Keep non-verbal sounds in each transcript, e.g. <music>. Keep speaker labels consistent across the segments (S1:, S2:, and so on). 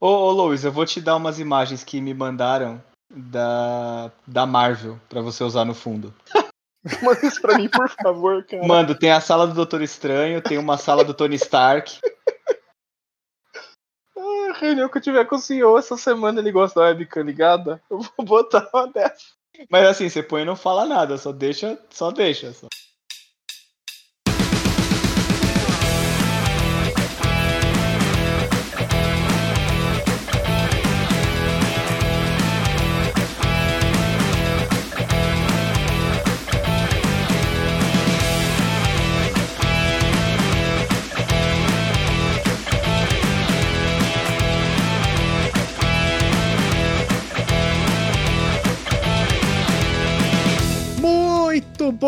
S1: Ô, ô Luiz, eu vou te dar umas imagens que me mandaram da, da Marvel pra você usar no fundo. <laughs>
S2: Manda isso pra mim, por favor, cara.
S1: Mando, tem a sala do Doutor Estranho, tem uma sala do Tony Stark. <laughs>
S2: Ah, reunião que eu tiver com o senhor essa semana, ele gosta da webcam ligada. Eu vou botar uma dessa.
S1: Mas assim, você põe e não fala nada, só deixa, só deixa. Só.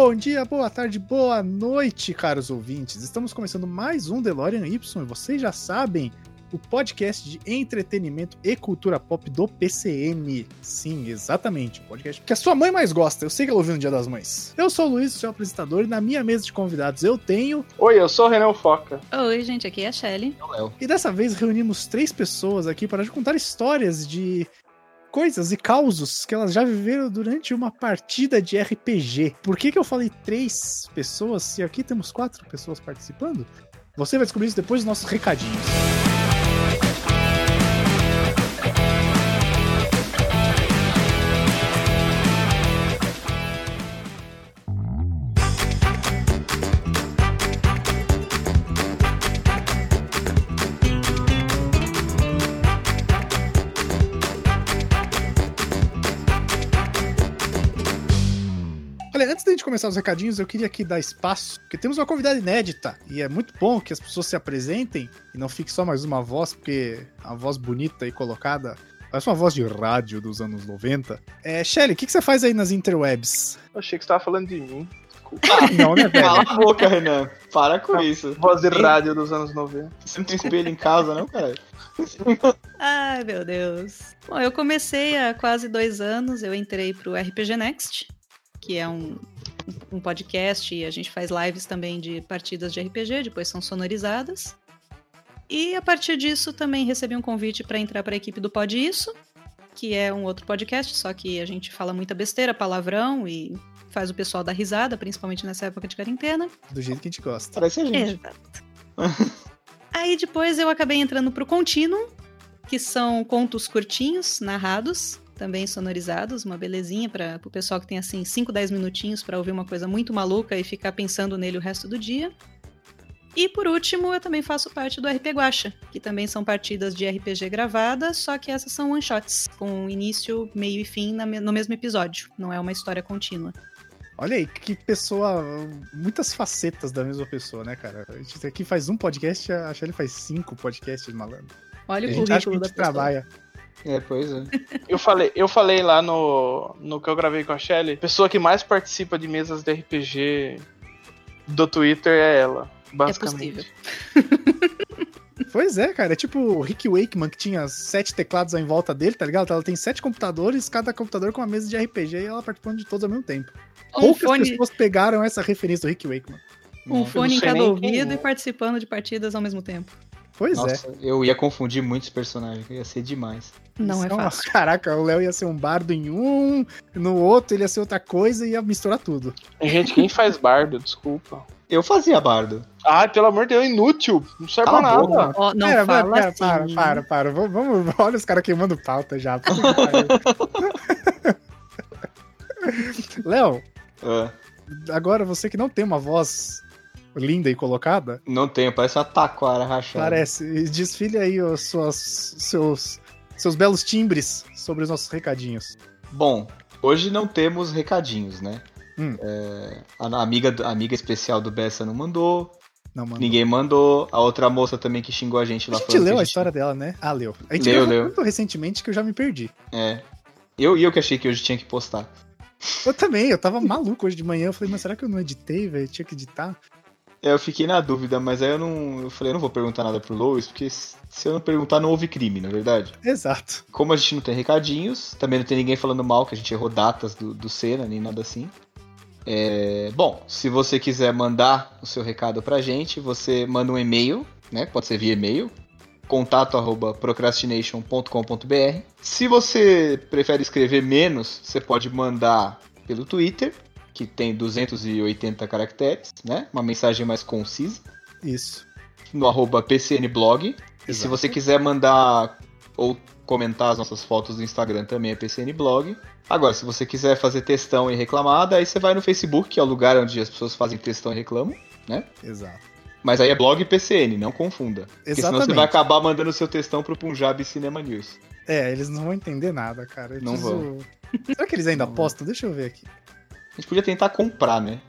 S3: Bom dia, boa tarde, boa noite, caros ouvintes. Estamos começando mais um DeLorean Y e vocês já sabem, o podcast de entretenimento e cultura pop do PCN. Sim, exatamente, o podcast que a sua mãe mais gosta. Eu sei que ela ouviu no Dia das Mães. Eu sou o Luiz, seu apresentador, e na minha mesa de convidados eu tenho.
S2: Oi, eu sou o Renan Foca.
S4: Oi, gente, aqui é a Shelly.
S3: E dessa vez reunimos três pessoas aqui para contar histórias de coisas e causos que elas já viveram durante uma partida de RPG. Por que, que eu falei três pessoas se aqui temos quatro pessoas participando? Você vai descobrir isso depois dos nossos recadinhos. Gente começar os recadinhos, eu queria aqui dar espaço, porque temos uma convidada inédita, e é muito bom que as pessoas se apresentem e não fique só mais uma voz, porque a voz bonita e colocada parece uma voz de rádio dos anos 90. É, Shelly, o que, que você faz aí nas interwebs?
S2: Eu achei que você tava falando de mim. Desculpa.
S3: Não, né, velho?
S1: Cala a boca, Renan. Para com isso.
S2: Voz de rádio dos anos 90.
S1: Você não tem espelho em casa, não, cara?
S4: Ai, meu Deus. Bom, eu comecei há quase dois anos, eu entrei pro RPG Next, que é um, um podcast e a gente faz lives também de partidas de RPG, depois são sonorizadas. E a partir disso também recebi um convite para entrar para a equipe do Pod Isso, que é um outro podcast, só que a gente fala muita besteira, palavrão e faz o pessoal dar risada, principalmente nessa época de quarentena.
S3: Do jeito que a gente gosta.
S1: Parece a gente.
S4: Exato. <laughs> Aí depois eu acabei entrando pro Contínuo, que são contos curtinhos, narrados, também sonorizados, uma belezinha para o pessoal que tem assim 5, 10 minutinhos para ouvir uma coisa muito maluca e ficar pensando nele o resto do dia. E por último, eu também faço parte do RP Guacha, que também são partidas de RPG gravadas, só que essas são one shots, com início, meio e fim no mesmo episódio, não é uma história contínua.
S3: Olha aí, que pessoa. Muitas facetas da mesma pessoa, né, cara? A gente aqui faz um podcast, a Shelly faz cinco podcasts, malandro.
S4: Olha
S3: A
S4: o
S3: gente acha que a
S4: currículo da
S3: gente
S4: pessoa.
S1: É, pois é.
S2: Eu falei, eu falei lá no, no que eu gravei com a Shelly, a pessoa que mais participa de mesas de RPG do Twitter é ela, basicamente. <laughs>
S3: Pois é, cara. É tipo o Rick Wakeman, que tinha sete teclados em volta dele, tá ligado? Ela tem sete computadores, cada computador com uma mesa de RPG e ela participando de todos ao mesmo tempo.
S4: Um
S3: Poucas
S4: fone,
S3: pessoas pegaram essa referência do Rick Wakeman.
S4: um fone em cada ouvido
S2: quem é.
S4: e participando de partidas ao mesmo tempo.
S3: Pois é.
S1: Nossa, eu ia confundir muitos personagens, ia ser demais.
S4: Não é
S3: Isso uma-
S4: fácil.
S3: Caraca, o Léo ia ser um bardo em um, no outro ele ia ser outra coisa e ia misturar tudo.
S2: Gente, quem faz bardo, desculpa.
S1: Eu fazia bardo.
S2: Ai, pelo amor de Deus, inútil. Não serve pra nada.
S4: Ó, não
S3: Pera,
S4: fala
S3: pera,
S4: assim.
S3: para, para, para. Vamos, vamos- <laughs> olha os caras queimando pauta já. <laughs> Léo,
S1: Ah,
S3: agora você que não tem uma voz linda e colocada,
S1: não tenho, parece uma taquara rachada.
S3: parece. Desfile aí os suas, seus, seus belos timbres sobre os nossos recadinhos.
S1: Bom, hoje não temos recadinhos, né?
S3: Hum.
S1: É, a amiga, a amiga especial do Bessa não mandou,
S3: mano.
S1: ninguém mandou. A outra moça também que xingou a gente
S3: A
S1: lá
S3: gente
S1: falando que
S3: leu a
S1: gente-
S3: história dela, né? Ah, leu. A gente
S1: Leu, leu.
S3: tanto recentemente que eu já me perdi.
S1: É. Eu, e eu que achei que hoje tinha que postar.
S3: Eu também, eu tava maluco hoje de manhã. Eu falei, mas será que eu não editei, velho? Tinha que editar.
S1: É, eu fiquei na dúvida, mas aí eu não. Eu falei, eu não vou perguntar nada pro Lois, porque se eu não perguntar, não houve crime, na verdade.
S3: Exato.
S1: Como a gente não tem recadinhos, também não tem ninguém falando mal, que a gente errou datas do, do Senna, nem nada assim. É, bom, se você quiser mandar o seu recado pra gente, você manda um e-mail, né? Pode ser via e-mail. contato@procrastination.com.br. Se você prefere escrever menos, você pode mandar pelo Twitter, que tem 280 caracteres, né? Uma mensagem mais concisa.
S3: Isso.
S1: No arroba PCNblog. E se você quiser mandar ou comentar as nossas fotos do Instagram também é PCNblog. Agora, se você quiser fazer textão e reclamar, daí você vai no Facebook, que é o lugar onde as pessoas fazem textão e reclamam, né?
S3: Exato.
S1: Mas aí é blog PCN, não confunda. Porque senão
S3: Exatamente.
S1: você vai acabar mandando seu textão pro Punjab Cinema News.
S3: É, eles não vão entender nada, cara. Eu
S1: Não
S3: preciso- Será que eles ainda postam? Deixa eu ver aqui.
S1: A gente podia tentar comprar, né?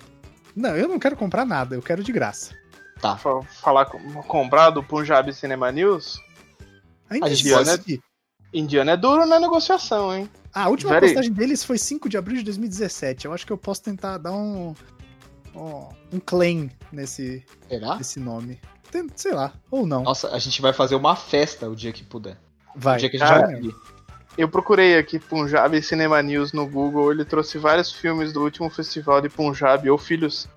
S3: Não, eu não quero comprar nada, eu quero de graça.
S1: Tá.
S2: Fa- Falar com, comprar do Punjab Cinema News.
S1: A gente
S3: existe.
S2: Indiano é duro na negociação, hein?
S3: Ah, a última
S2: Pera aí.
S3: postagem deles foi 5 de abril de 2017. Eu acho que eu posso tentar dar um. um claim nesse,
S1: Será?
S3: nesse nome. Tem- Sei lá, ou não.
S1: Nossa, a gente vai fazer uma festa o dia que puder.
S3: Vai.
S1: o dia que a gente
S2: cara.
S1: vai.
S2: Eu procurei aqui Punjab Cinema News no Google, ele trouxe vários filmes do último festival de Punjab, ou filhos.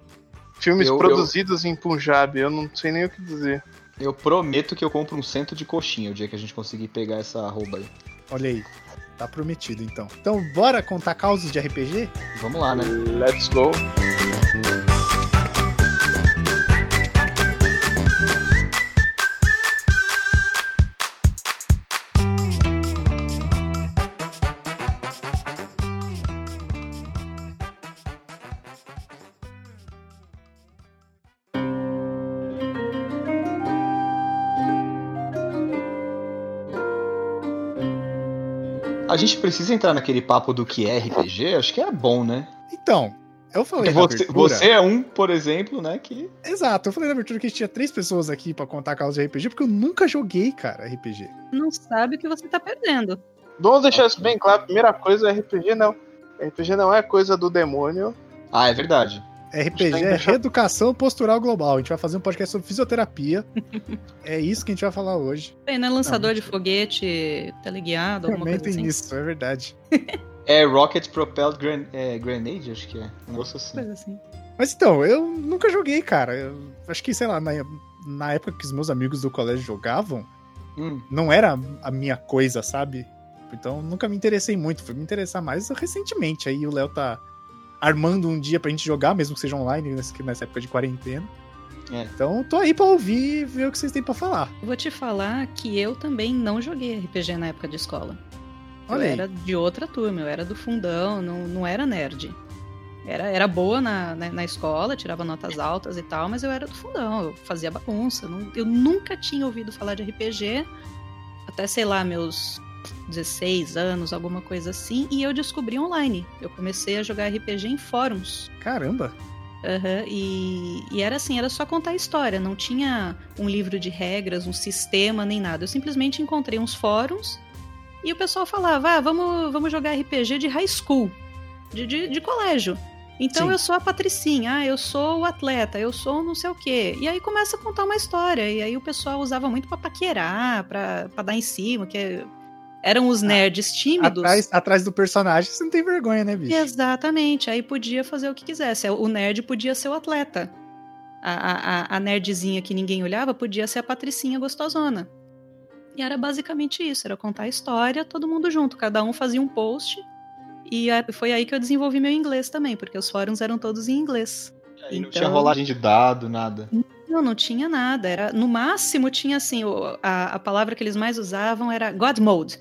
S2: Filmes
S1: Eu-
S2: produzidos em Punjab, eu não sei nem o que dizer.
S1: Eu prometo que eu compro um cento de coxinha o dia que a gente conseguir pegar essa arroba aí.
S3: Olha aí. Tá prometido então. Então, bora contar causos de RPG?
S1: Vamos lá, né?
S2: Let's go.
S1: Gente precisa entrar naquele papo do que é RPG? Acho que é bom, né?
S3: Então, eu falei
S1: você,
S3: abertura.
S1: você é um, por exemplo, né? Que.
S3: Exato, eu falei na abertura que a gente tinha três pessoas aqui pra contar causos de RPG, porque eu nunca joguei, cara, RPG.
S4: Não sabe o que você tá perdendo.
S2: Vamos deixar isso bem claro. Primeira coisa, RPG não. RPG não é coisa do demônio.
S1: Ah, é verdade.
S3: RPG é reeducação postural global. A gente vai fazer um podcast sobre fisioterapia. <laughs> é isso que a gente vai falar hoje.
S4: Tem, né? Lançador
S3: Não,
S4: de foguete, teleguiado, alguma
S3: Também
S4: coisa
S3: tem
S4: assim.
S3: isso, é verdade. <laughs>
S1: É Rocket Propelled Gran é, Grenade, acho que é. Um negócio assim.
S4: Coisa assim.
S3: Mas então, eu nunca joguei, cara. Eu acho que, sei lá, na, na época que os meus amigos do colégio jogavam,
S1: Hum,
S3: não era a minha coisa, sabe? Então nunca me interessei muito. Fui me interessar mais recentemente. Aí o Léo tá armando um dia pra gente jogar, mesmo que seja online, nessa, época de quarentena.
S1: É.
S3: Então tô aí pra ouvir e ver o que vocês têm pra falar.
S4: Vou te falar que eu também não joguei RPG na época de escola.
S3: Olha
S4: eu
S3: aí.
S4: era de outra turma, eu era do fundão, não, não era nerd. Era, era boa na, na, na escola, tirava notas altas e tal, mas eu era do fundão, eu fazia bagunça. não- eu nunca tinha ouvido falar de RPG, até sei lá, meus 16 anos, alguma coisa assim, e eu descobri online. Eu comecei a jogar RPG em fóruns.
S3: Caramba.
S4: Aham, e, e era assim, era só contar a história, não tinha um livro de regras, um sistema, nem nada. Eu simplesmente encontrei uns fóruns e o pessoal falava, ah, vamos, vamos jogar RPG de high school, de, de, de colégio. Então
S3: Sim.
S4: eu sou a patricinha, ah, eu sou o atleta, eu sou não sei o quê. E aí começa a contar uma história, e aí o pessoal usava muito pra paquerar, pra, pra dar em cima, que eram os nerds tímidos.
S3: Atrás, atrás do personagem, você não tem vergonha, né, bicho?
S4: Exatamente, aí podia fazer o que quisesse. O nerd podia ser o atleta. A, a, a nerdzinha que ninguém olhava podia ser a patricinha gostosona. E era basicamente isso, era contar a história, todo mundo junto, cada um fazia um post. E é- foi aí que eu desenvolvi meu inglês também, porque os fóruns eram todos em inglês.
S1: Aí não
S4: Então-
S1: tinha rolagem de dado, nada.
S4: Não, não tinha nada. Era no máximo tinha assim o- a, a palavra que eles mais usavam era God mode.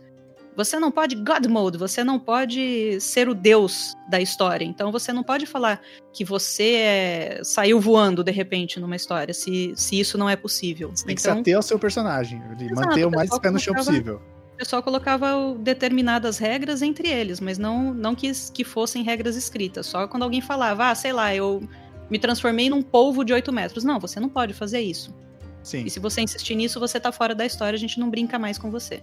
S4: Você não pode God mode. Você não pode ser o Deus da história. Então você não pode falar que você é- saiu voando de repente numa história. Se, se isso não é possível.
S3: Você tem que se
S4: então
S3: ater ao seu personagem.
S4: Exato,
S3: manter o mais pé no chão possível.
S4: o pessoal colocava determinadas regras entre eles, mas não não quis que fossem regras escritas. Só quando alguém falava, ah, sei lá, eu me transformei num polvo de 8 metros. Não, você não pode fazer isso.
S3: Sim.
S4: E se você insistir nisso, você tá fora da história, a gente não brinca mais com você.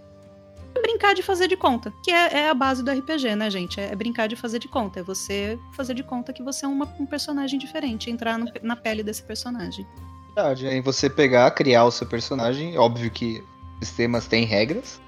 S4: É brincar de fazer de conta, que é, é a base do RPG, né, gente? É brincar de fazer de conta. É você fazer de conta que você é uma- um personagem diferente, entrar no- na pele desse personagem.
S1: Verdade. Aí você pegar, criar o seu personagem. Óbvio que sistemas têm regras.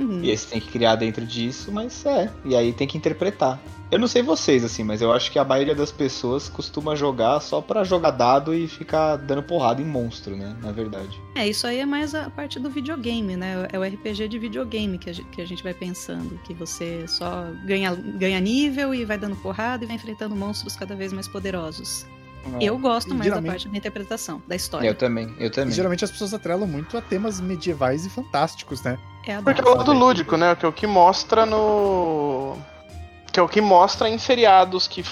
S1: Uhum. E aí você tem que criar dentro disso, mas é. E aí tem que interpretar. Eu não sei vocês, assim, mas eu acho que a maioria das pessoas costuma jogar só para jogar dado e ficar dando porrada em monstro, né? Na verdade.
S4: É, isso aí é mais a parte do videogame, né? É o RPG de videogame que a gente, que a gente vai pensando. Que você só ganha, ganha nível e vai dando porrada e vai enfrentando monstros cada vez mais poderosos. É. Eu gosto mais geralmente... da parte da interpretação, da história.
S1: Eu também, eu também. E
S3: geralmente as pessoas atrelam muito a temas medievais e fantásticos, né?
S2: É Porque é o lado lúdico, né? Que é o que mostra no que é o que mostra em seriados que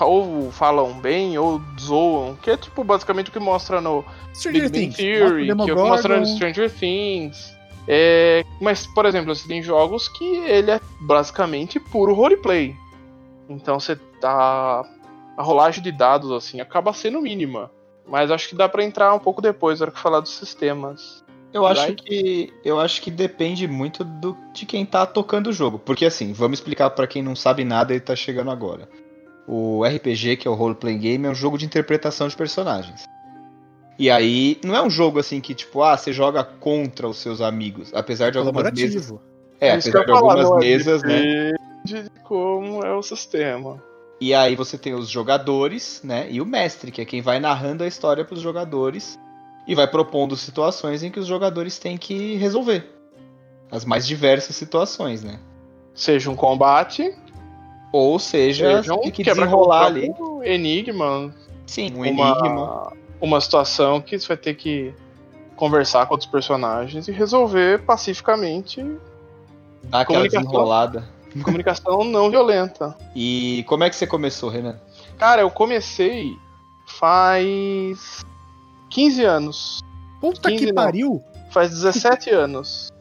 S2: ou falam bem ou zoam, que é tipo basicamente o que mostra no
S3: Stranger Big Bang
S2: Theory, que é o que mostra no Stranger Things. É, mas, por exemplo, você tem jogos que ele é basicamente puro roleplay. Então você tá. A rolagem de dados, assim, acaba sendo mínima. Mas acho que dá para entrar um pouco depois, na hora que falar dos sistemas.
S1: Eu acho que eu acho que depende muito do, de quem tá tocando o jogo, porque assim, vamos explicar para quem não sabe nada e tá chegando agora. O RPG, que é o role playing game, é um jogo de interpretação de personagens. E aí, não é um jogo assim que tipo, ah, você joga contra os seus amigos, apesar de algumas mesas. É, apesar de algumas falar, mesas, né?
S2: De como é o sistema.
S1: E aí você tem os jogadores, né? E o mestre, que é quem vai narrando a história para os jogadores e vai propondo situações em que os jogadores têm que resolver. As mais diversas situações, né?
S2: Seja um combate,
S1: ou seja, seja um tem que desenrolar ali.
S2: Um enigma.
S1: Sim, um
S2: uma,
S1: enigma.
S2: Uma situação que você vai ter que conversar com outros personagens e resolver pacificamente.
S1: Dar aquela desenrolada. <laughs>
S2: Comunicação não violenta.
S1: E como é que você começou, Renan?
S2: Cara, eu comecei faz 15 anos.
S3: Puta 15 que não. pariu!
S2: Faz 17 anos.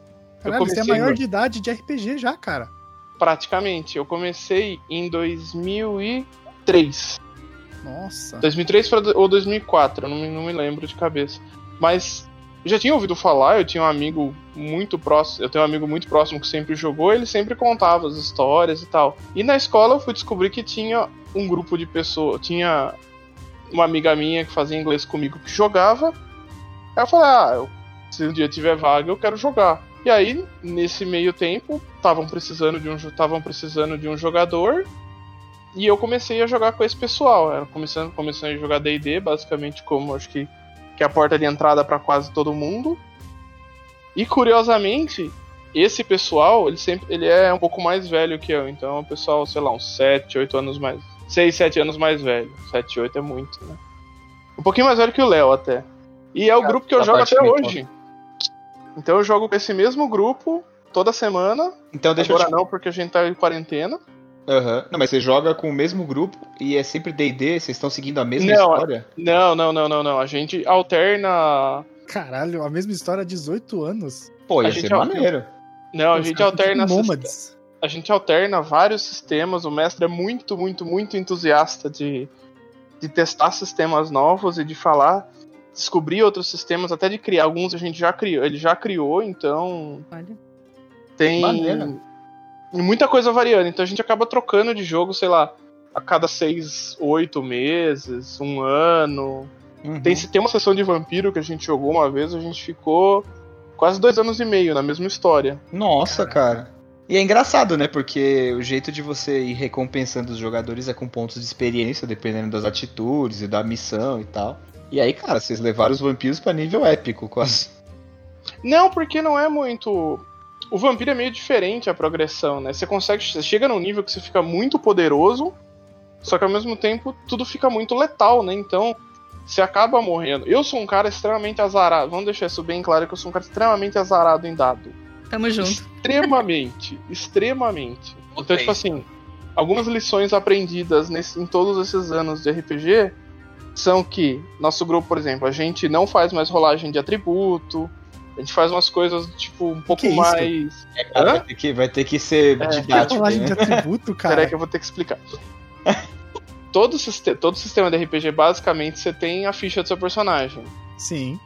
S3: Caralho, você é maior de idade de RPG já, cara.
S2: Praticamente. Eu comecei em 2003.
S3: Nossa.
S2: 2003 ou 2004, eu não me, não me lembro de cabeça. Mas eu já tinha ouvido falar, eu tinha um amigo muito próximo, eu tenho um amigo muito próximo que sempre jogou, ele sempre contava as histórias e tal. E na escola eu fui descobrir que tinha um grupo de pessoas, tinha uma amiga minha que fazia inglês comigo que jogava. Aí eu falei, ah, se um dia tiver vaga, eu quero jogar. E aí, nesse meio tempo, estavam precisando de um estavam precisando de um jogador. E eu comecei a jogar com esse pessoal. Era começando, começando a jogar D&D, basicamente como acho que que é a porta de entrada para quase todo mundo. E curiosamente, esse pessoal, ele sempre ele é um pouco mais velho que eu, então é um pessoal, sei lá, uns 7, 8 anos mais 6, 7 anos mais velho. 7, 8 é muito, né? Um pouquinho mais velho que o Léo até. E é o grupo que eu jogo até hoje. Então eu jogo com esse mesmo grupo toda semana.
S1: Então deixa
S2: Agora
S1: eu te...
S2: não, porque a gente tá em quarentena.
S1: Aham. Uhum. Não, mas você joga com o mesmo grupo e é sempre D&D? Vocês estão seguindo a mesma não, história?
S2: Não, não, não, não, não. A gente alterna...
S3: Caralho, a mesma história há 18 anos.
S1: Pô, ia a ser maneiro.
S2: Não, a gente alterna... Nômades a gente alterna vários sistemas. O mestre é muito, muito, muito entusiasta de, de testar sistemas novos e de falar, descobrir outros sistemas, até de criar. Alguns a gente já criou, ele já criou, então. Olha. Tem Maneira. muita coisa variando. Então a gente acaba trocando de jogo, sei lá, a cada seis, oito meses, um ano. Uhum. Tem, tem uma sessão de vampiro que a gente jogou uma vez, a gente ficou quase dois anos e meio na mesma história.
S1: Nossa, cara. E é engraçado, né? Porque o jeito de você ir recompensando os jogadores é com pontos de experiência, dependendo das atitudes e da missão e tal. E aí, cara, vocês levaram os vampiros para nível épico, quase.
S2: Não, porque não é muito. O vampiro é meio diferente a progressão, né? Você consegue. Você chega num nível que você fica muito poderoso, só que ao mesmo tempo tudo fica muito letal, né? Então, você acaba morrendo. Eu sou um cara extremamente azarado. Vamos deixar isso bem claro que eu sou um cara extremamente azarado em dado.
S4: Tamo junto.
S2: Extremamente, <laughs> extremamente. Então, tipo assim, algumas lições aprendidas nesse, em todos esses anos de RPG são que nosso grupo, por exemplo, a gente não faz mais rolagem de atributo, a gente faz umas coisas, tipo, um pouco mais.
S1: É, cara, vai, ter que, vai ter que ser é, didático.
S3: Né? de atributo, <laughs> cara.
S2: Peraí que eu vou ter que explicar. <laughs> todo, sistema, todo sistema de RPG, basicamente, você tem a ficha do seu personagem.
S3: Sim.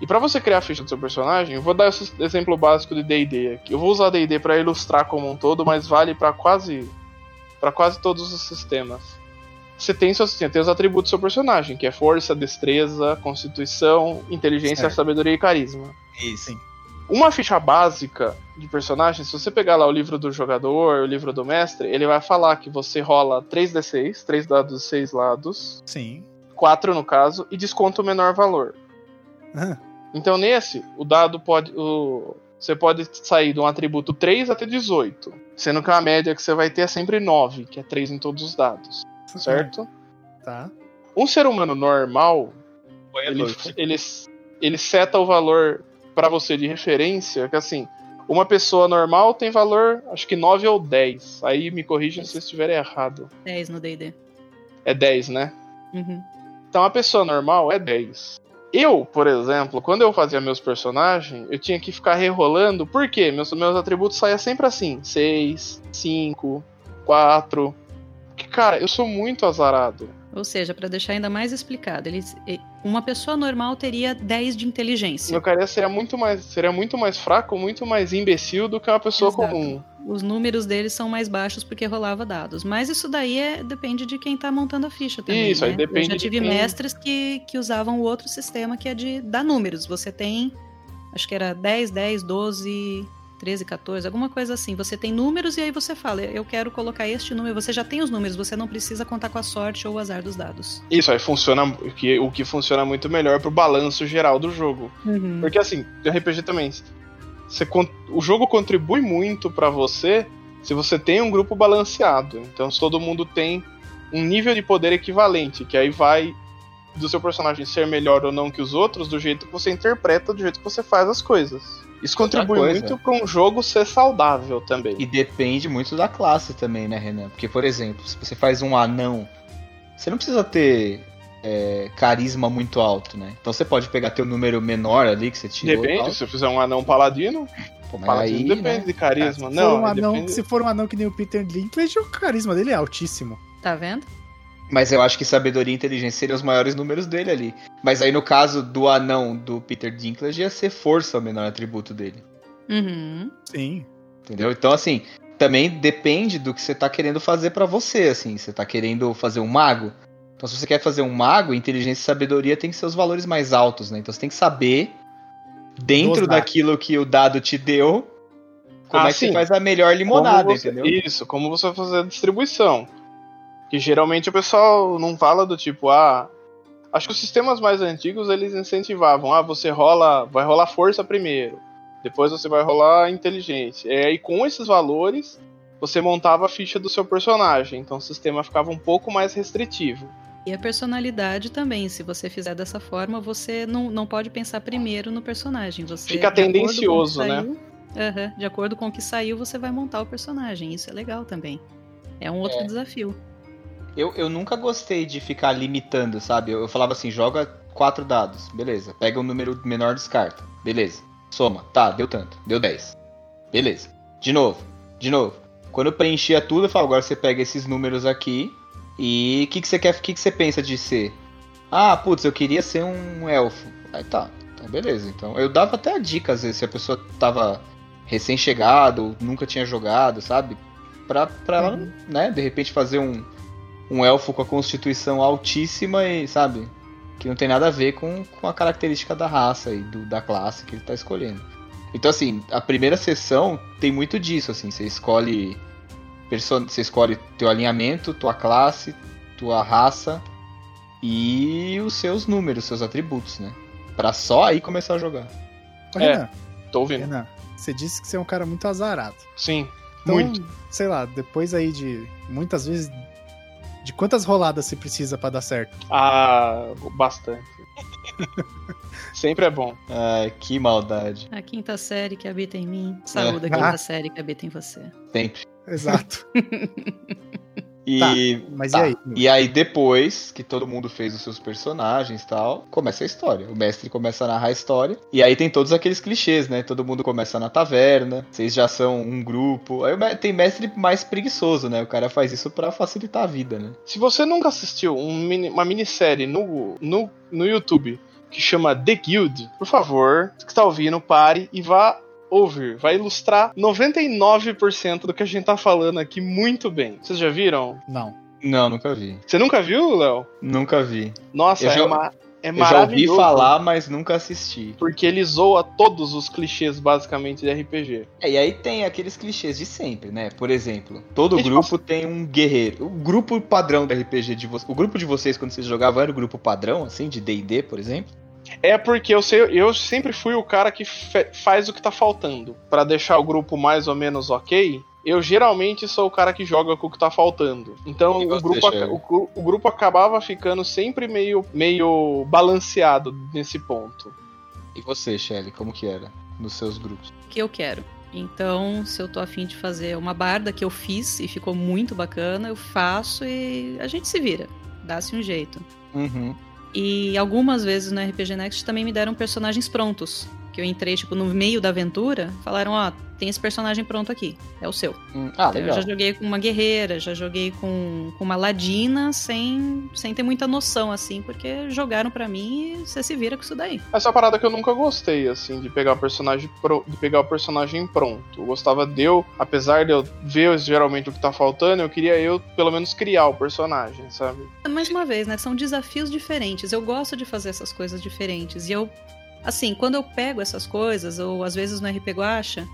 S2: E para você criar a ficha do seu personagem, eu vou dar esse exemplo básico de D&D aqui. Eu vou usar D&D para ilustrar como um todo, mas vale para quase para quase todos os sistemas. Você tem, você tem os atributos do seu personagem, que é força, destreza, constituição, inteligência, certo. sabedoria e carisma.
S1: Isso.
S2: Uma ficha básica de personagem, se você pegar lá o livro do jogador, o livro do mestre, ele vai falar que você rola 3d6, 3 dados, 6 lados.
S3: Sim.
S2: 4 no caso, e desconta o menor valor. Então nesse, o dado pode. O, você pode sair de um atributo 3 até 18. Sendo que a média que você vai ter é sempre 9, que é 3 em todos os dados. Certo?
S3: Tá.
S2: Um ser humano normal, ele, ele, ele seta o valor para você de referência, que assim, uma pessoa normal tem valor, acho que 9 ou 10. Aí me corrijam se eu estiver errado.
S4: 10 no DD.
S2: É 10, né?
S4: Uhum.
S2: Então a pessoa normal é 10. Eu, por exemplo, quando eu fazia meus personagens, eu tinha que ficar rerolando, por quê? Meus, meus atributos saíam sempre assim: 6, 5, 4. Cara, eu sou muito azarado.
S4: Ou seja, para deixar ainda mais explicado, eles, uma pessoa normal teria 10 de inteligência.
S2: Meu cara seria muito mais, seria muito mais fraco, muito mais imbecil do que uma pessoa
S4: Exato.
S2: comum.
S4: Os números deles são mais baixos porque rolava dados. Mas isso daí é, depende de quem tá montando a ficha também.
S2: Isso,
S4: né?
S2: aí depende
S4: Eu já
S2: de
S4: tive
S2: quem-
S4: mestres que, que usavam o outro sistema que é de dar números. Você tem, acho que era 10, 10, 12, 13, 14, alguma coisa assim. Você tem números e aí você fala, eu quero colocar este número. Você já tem os números, você não precisa contar com a sorte ou o azar dos dados.
S2: Isso aí funciona, o que, o que funciona muito melhor pro balanço geral do jogo.
S4: Uhum.
S2: Porque assim, de RPG também, você, o jogo contribui muito pra você se você tem um grupo balanceado. Então, se todo mundo tem um nível de poder equivalente, que aí vai do seu personagem ser melhor ou não que os outros, do jeito que você interpreta, do jeito que você faz as coisas. Isso contribui muito pra um jogo ser saudável também.
S1: E depende muito da classe também, né, Renan? Porque, por exemplo, se você faz um anão, você não precisa ter é, carisma muito alto, né? Então você pode pegar teu número menor ali que você tirou.
S2: Depende, se eu fizer um anão paladino,
S1: Pô,
S2: paladino
S1: aí,
S2: depende
S1: né?
S2: de carisma.
S3: se,
S2: não,
S3: for um anão,
S2: depende-
S3: se for um anão que nem o Peter Dinklage, o carisma dele é altíssimo.
S4: Tá vendo?
S1: Mas eu acho que sabedoria e inteligência seriam os maiores números dele ali. Mas aí no caso do anão do Peter Dinklage ia ser força o menor atributo dele.
S4: Uhum.
S3: Sim.
S1: Entendeu? Então, assim, também depende do que você tá querendo fazer pra você, assim. Você tá querendo fazer um mago? Então, se você quer fazer um mago, inteligência e sabedoria tem que ser os valores mais altos, né? Então, você tem que saber, dentro
S3: Dosar.
S1: daquilo que o dado te deu, como
S2: Ah,
S1: é que
S2: sim.
S1: você faz a melhor limonada,
S2: você-
S1: entendeu?
S2: Isso, como você vai fazer a distribuição. Que geralmente o pessoal não fala do tipo, ah. Acho que os sistemas mais antigos eles incentivavam, ah, você rola. Vai rolar força primeiro. Depois você vai rolar inteligência. E aí, com esses valores, você montava a ficha do seu personagem. Então o sistema ficava um pouco mais restritivo.
S4: E a personalidade também, se você fizer dessa forma, você não, não pode pensar primeiro no personagem. Você,
S2: Fica tendencioso, né?
S4: saiu- Aham, de acordo com o que saiu, você vai montar o personagem. Isso é legal também. É um outro
S1: É.
S4: desafio.
S1: Eu, eu nunca gostei de ficar limitando, sabe? Eu, eu falava assim, joga quatro dados, beleza. Pega um número menor, descarta. Beleza. Soma. Tá, deu tanto. Deu 10. Beleza. De novo. De novo. Quando eu preenchia tudo, eu falo, agora você pega esses números aqui e o que, que você quer, o que, que você pensa de ser? Ah, putz, eu queria ser um elfo. Aí tá. Então beleza. Então eu dava até a dica, às vezes, se a pessoa tava recém-chegado, ou nunca tinha jogado, sabe? Pra, pra ela,
S4: Uhum.
S1: né, de repente fazer um, um elfo com a constituição altíssima e, sabe, que não tem nada a ver com, com a característica da raça e do, da classe que ele tá escolhendo. Então, assim, a primeira sessão tem muito disso, assim, você escolhe você escolhe teu alinhamento, tua classe, tua raça e os seus números, seus atributos, né? Pra só aí começar a jogar.
S3: Ô,
S2: É.
S3: Renan,
S2: Tô ouvindo.
S3: Renan, você disse que você é um cara muito azarado.
S2: Sim.
S3: Então,
S2: Muito.
S3: sei lá, depois aí de muitas vezes. De quantas roladas você precisa pra dar certo?
S2: Ah, bastante. <laughs> Sempre é bom.
S1: Ai, que maldade.
S4: A quinta série que habita em mim. Saúde a
S3: Ah.
S4: quinta série que habita em você.
S1: Sempre.
S3: Exato. <laughs>
S1: E,
S3: Tá, Mas
S1: Tá.
S3: e aí?
S1: E aí depois que todo mundo fez os seus personagens e tal, começa a história. O mestre começa a narrar a história. E aí tem todos aqueles clichês, né? Todo mundo começa na taverna, vocês já são um grupo. Aí tem mestre mais preguiçoso, né? O cara faz isso pra facilitar a vida, né?
S2: Se você nunca assistiu um mini- uma minissérie no, no, no YouTube que chama The Guild, por favor, você que está ouvindo, pare e vá ouvir. Vai ilustrar 99% do que a gente tá falando aqui muito bem. Vocês já viram?
S3: Não.
S1: Não, nunca vi.
S2: Você nunca viu, Léo?
S1: Nunca vi.
S2: Nossa,
S1: Eu
S2: é
S1: já-
S2: uma É
S1: Eu já ouvi falar, mas nunca assisti.
S2: Porque ele zoa todos os clichês, basicamente, de RPG.
S1: É, e aí tem aqueles clichês de sempre, né? Por exemplo, todo
S2: E, tipo,
S1: grupo tem um guerreiro. O grupo padrão do RPG de vocês. O grupo de vocês, quando vocês jogavam, era o grupo padrão, assim, de DD, por exemplo?
S2: É porque eu, sei, eu sempre fui o cara que faz o que tá faltando. Pra deixar o grupo mais ou menos ok, eu geralmente sou o cara que joga com o que tá faltando. Então o grupo, o, o grupo acabava ficando sempre meio, meio balanceado nesse ponto.
S1: E você, Shelly, como que era nos seus grupos?
S4: que eu quero. Então, se eu tô afim de fazer uma barda que eu fiz e ficou muito bacana, eu faço e a gente se vira. Dá-se um jeito.
S1: Uhum.
S4: E algumas vezes no RPG Next também me deram personagens prontos. Que eu entrei, tipo, no meio da aventura, falaram, ó, tem esse personagem pronto aqui, é o seu.
S1: Hum, Ah,
S4: Então, eu
S1: legal.
S4: já joguei com uma guerreira, já joguei com, com uma ladina, sem, sem ter muita noção, assim, porque jogaram pra mim e você se vira com isso daí.
S2: Essa é uma parada que eu nunca gostei, assim, de pegar o personagem pro- de pegar o personagem pronto. Eu gostava de eu, apesar de eu ver geralmente o que tá faltando, eu queria eu, pelo menos, criar o personagem, sabe?
S4: Mais uma vez, né? São desafios diferentes. Eu gosto de fazer essas coisas diferentes. E eu, assim, quando eu pego essas coisas, ou às vezes no RP Guacha,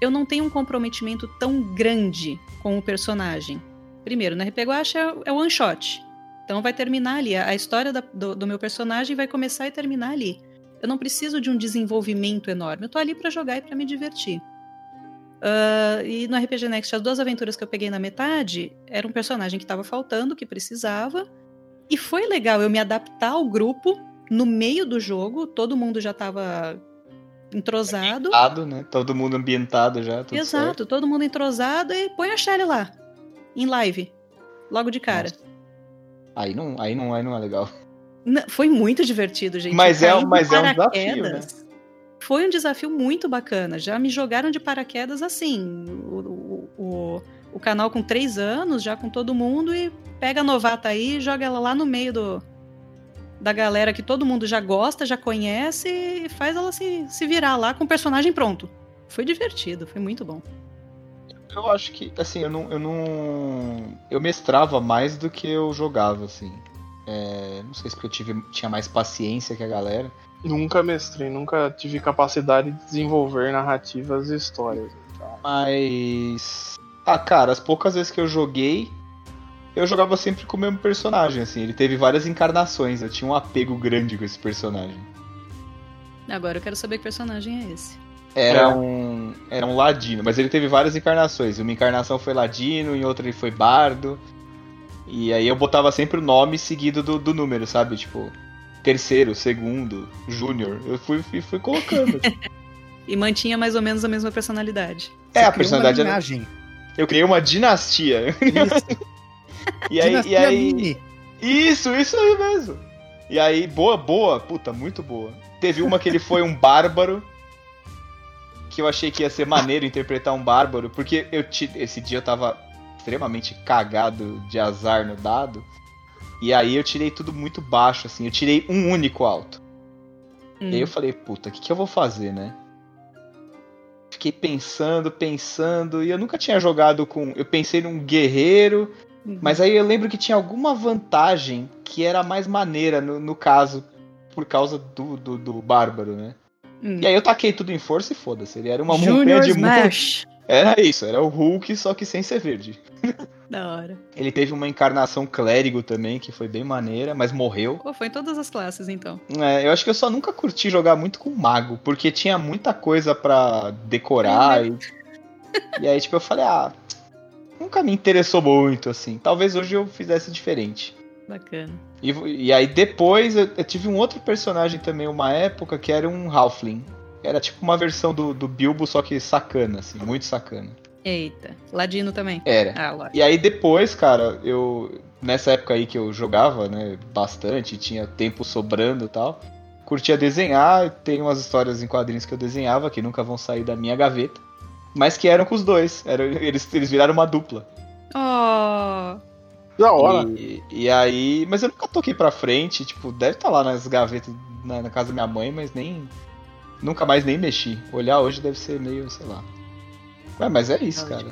S4: eu não tenho um comprometimento tão grande com o personagem. Primeiro, no RP Guacha é one shot. Então vai terminar ali. A história da- do, do meu personagem vai começar e terminar ali. Eu não preciso de um desenvolvimento enorme. Eu tô ali pra jogar e pra me divertir. Ah, e no RPG Next, as duas aventuras que eu peguei na metade, era um personagem que tava faltando, que precisava. E foi legal eu me adaptar ao grupo no meio do jogo, todo mundo já tava entrosado.
S1: Ambientado, né? Todo mundo ambientado já,
S4: Exato,
S1: certo.
S4: todo mundo entrosado e põe a Shelly lá, em live, logo de cara.
S1: Nossa. Aí não, aí não, aí não é legal.
S4: N- Foi muito divertido, gente.
S1: Mas é- mas é um desafio,
S4: paraquedas. Foi um desafio muito bacana. Já me jogaram de paraquedas assim. O, o, o, o canal com três anos, já com todo mundo, e pega a novata aí e joga ela lá no meio do, da galera que todo mundo já gosta, já conhece, e faz ela se, se virar lá com o personagem pronto. Foi divertido, foi muito bom.
S1: Eu acho que, assim, eu não. Eu, não, eu mestrava mais do que eu jogava, assim. É, não sei se porque eu tive, tinha mais paciência que a galera.
S2: Nunca mestrei, nunca tive capacidade de desenvolver narrativas e histórias.
S1: Mas. Ah, cara, as poucas vezes que eu joguei, eu jogava sempre com o mesmo personagem, assim. Ele teve várias encarnações, eu tinha um apego grande com esse personagem.
S4: Agora eu quero saber que personagem é esse.
S1: Era
S2: É.
S1: um. Era um ladino, mas ele teve várias encarnações. Uma encarnação foi ladino, em outra ele foi bardo. E aí eu botava sempre o nome seguido do, do número, sabe? Tipo, terceiro, segundo, júnior. Eu fui, fui, fui colocando. <laughs>
S4: E mantinha mais ou menos a mesma personalidade.
S1: é, a
S3: Você criou
S1: personalidade
S3: uma
S1: era. Eu criei uma dinastia.
S3: Isso. <laughs>
S1: E aí, e aí,
S3: Mini.
S1: Isso, isso aí mesmo. E aí, boa, boa, puta, muito boa. Teve uma que ele foi um bárbaro. Que eu achei que ia ser maneiro interpretar um bárbaro, porque eu ti- esse dia eu tava extremamente cagado de azar no dado. E aí eu tirei tudo muito baixo, assim. Eu tirei um único alto.
S4: Hum.
S1: E aí eu falei, puta, o que, que eu vou fazer, né? Fiquei pensando, pensando, e eu nunca tinha jogado com. Eu pensei num guerreiro,
S4: Uhum.
S1: mas aí eu lembro que tinha alguma vantagem que era mais maneira no, no caso, por causa do, do, do bárbaro, né?
S4: Hum.
S1: E aí eu taquei tudo em força e foda-se. Ele era uma montanha
S4: Junior
S1: de.
S4: Smash.
S1: Era isso, era o Hulk, só que sem ser verde. <laughs>
S4: Da hora.
S1: Ele teve uma encarnação clérigo também, que foi bem maneira, mas morreu.
S4: Pô, foi em todas as classes, então.
S1: É, eu acho que eu só nunca curti jogar muito com mago, porque tinha muita coisa pra decorar. E, e aí, tipo, eu falei, ah, nunca me interessou muito, assim. Talvez hoje eu fizesse diferente.
S4: Bacana.
S1: E, e aí depois eu, eu tive um outro personagem também, uma época, que era um Halfling. Era tipo uma versão do, do Bilbo, só que sacana, assim, muito sacana.
S4: Eita. Ladino também.
S1: Era.
S4: Ah.
S1: E aí depois, cara, eu. Nessa época aí que eu jogava, né, bastante, tinha tempo sobrando e tal. Curtia desenhar, tem umas histórias em quadrinhos que eu desenhava, que nunca vão sair da minha gaveta. Mas que eram com os dois. Era, eles, eles viraram uma dupla.
S4: Oh,
S2: Da hora.
S1: E, e aí. Mas eu nunca toquei pra frente, tipo, deve estar lá nas gavetas na, na casa da minha mãe, mas nem. Nunca mais nem mexi. Olhar hoje deve ser meio, sei lá. Ué, mas é isso, cara.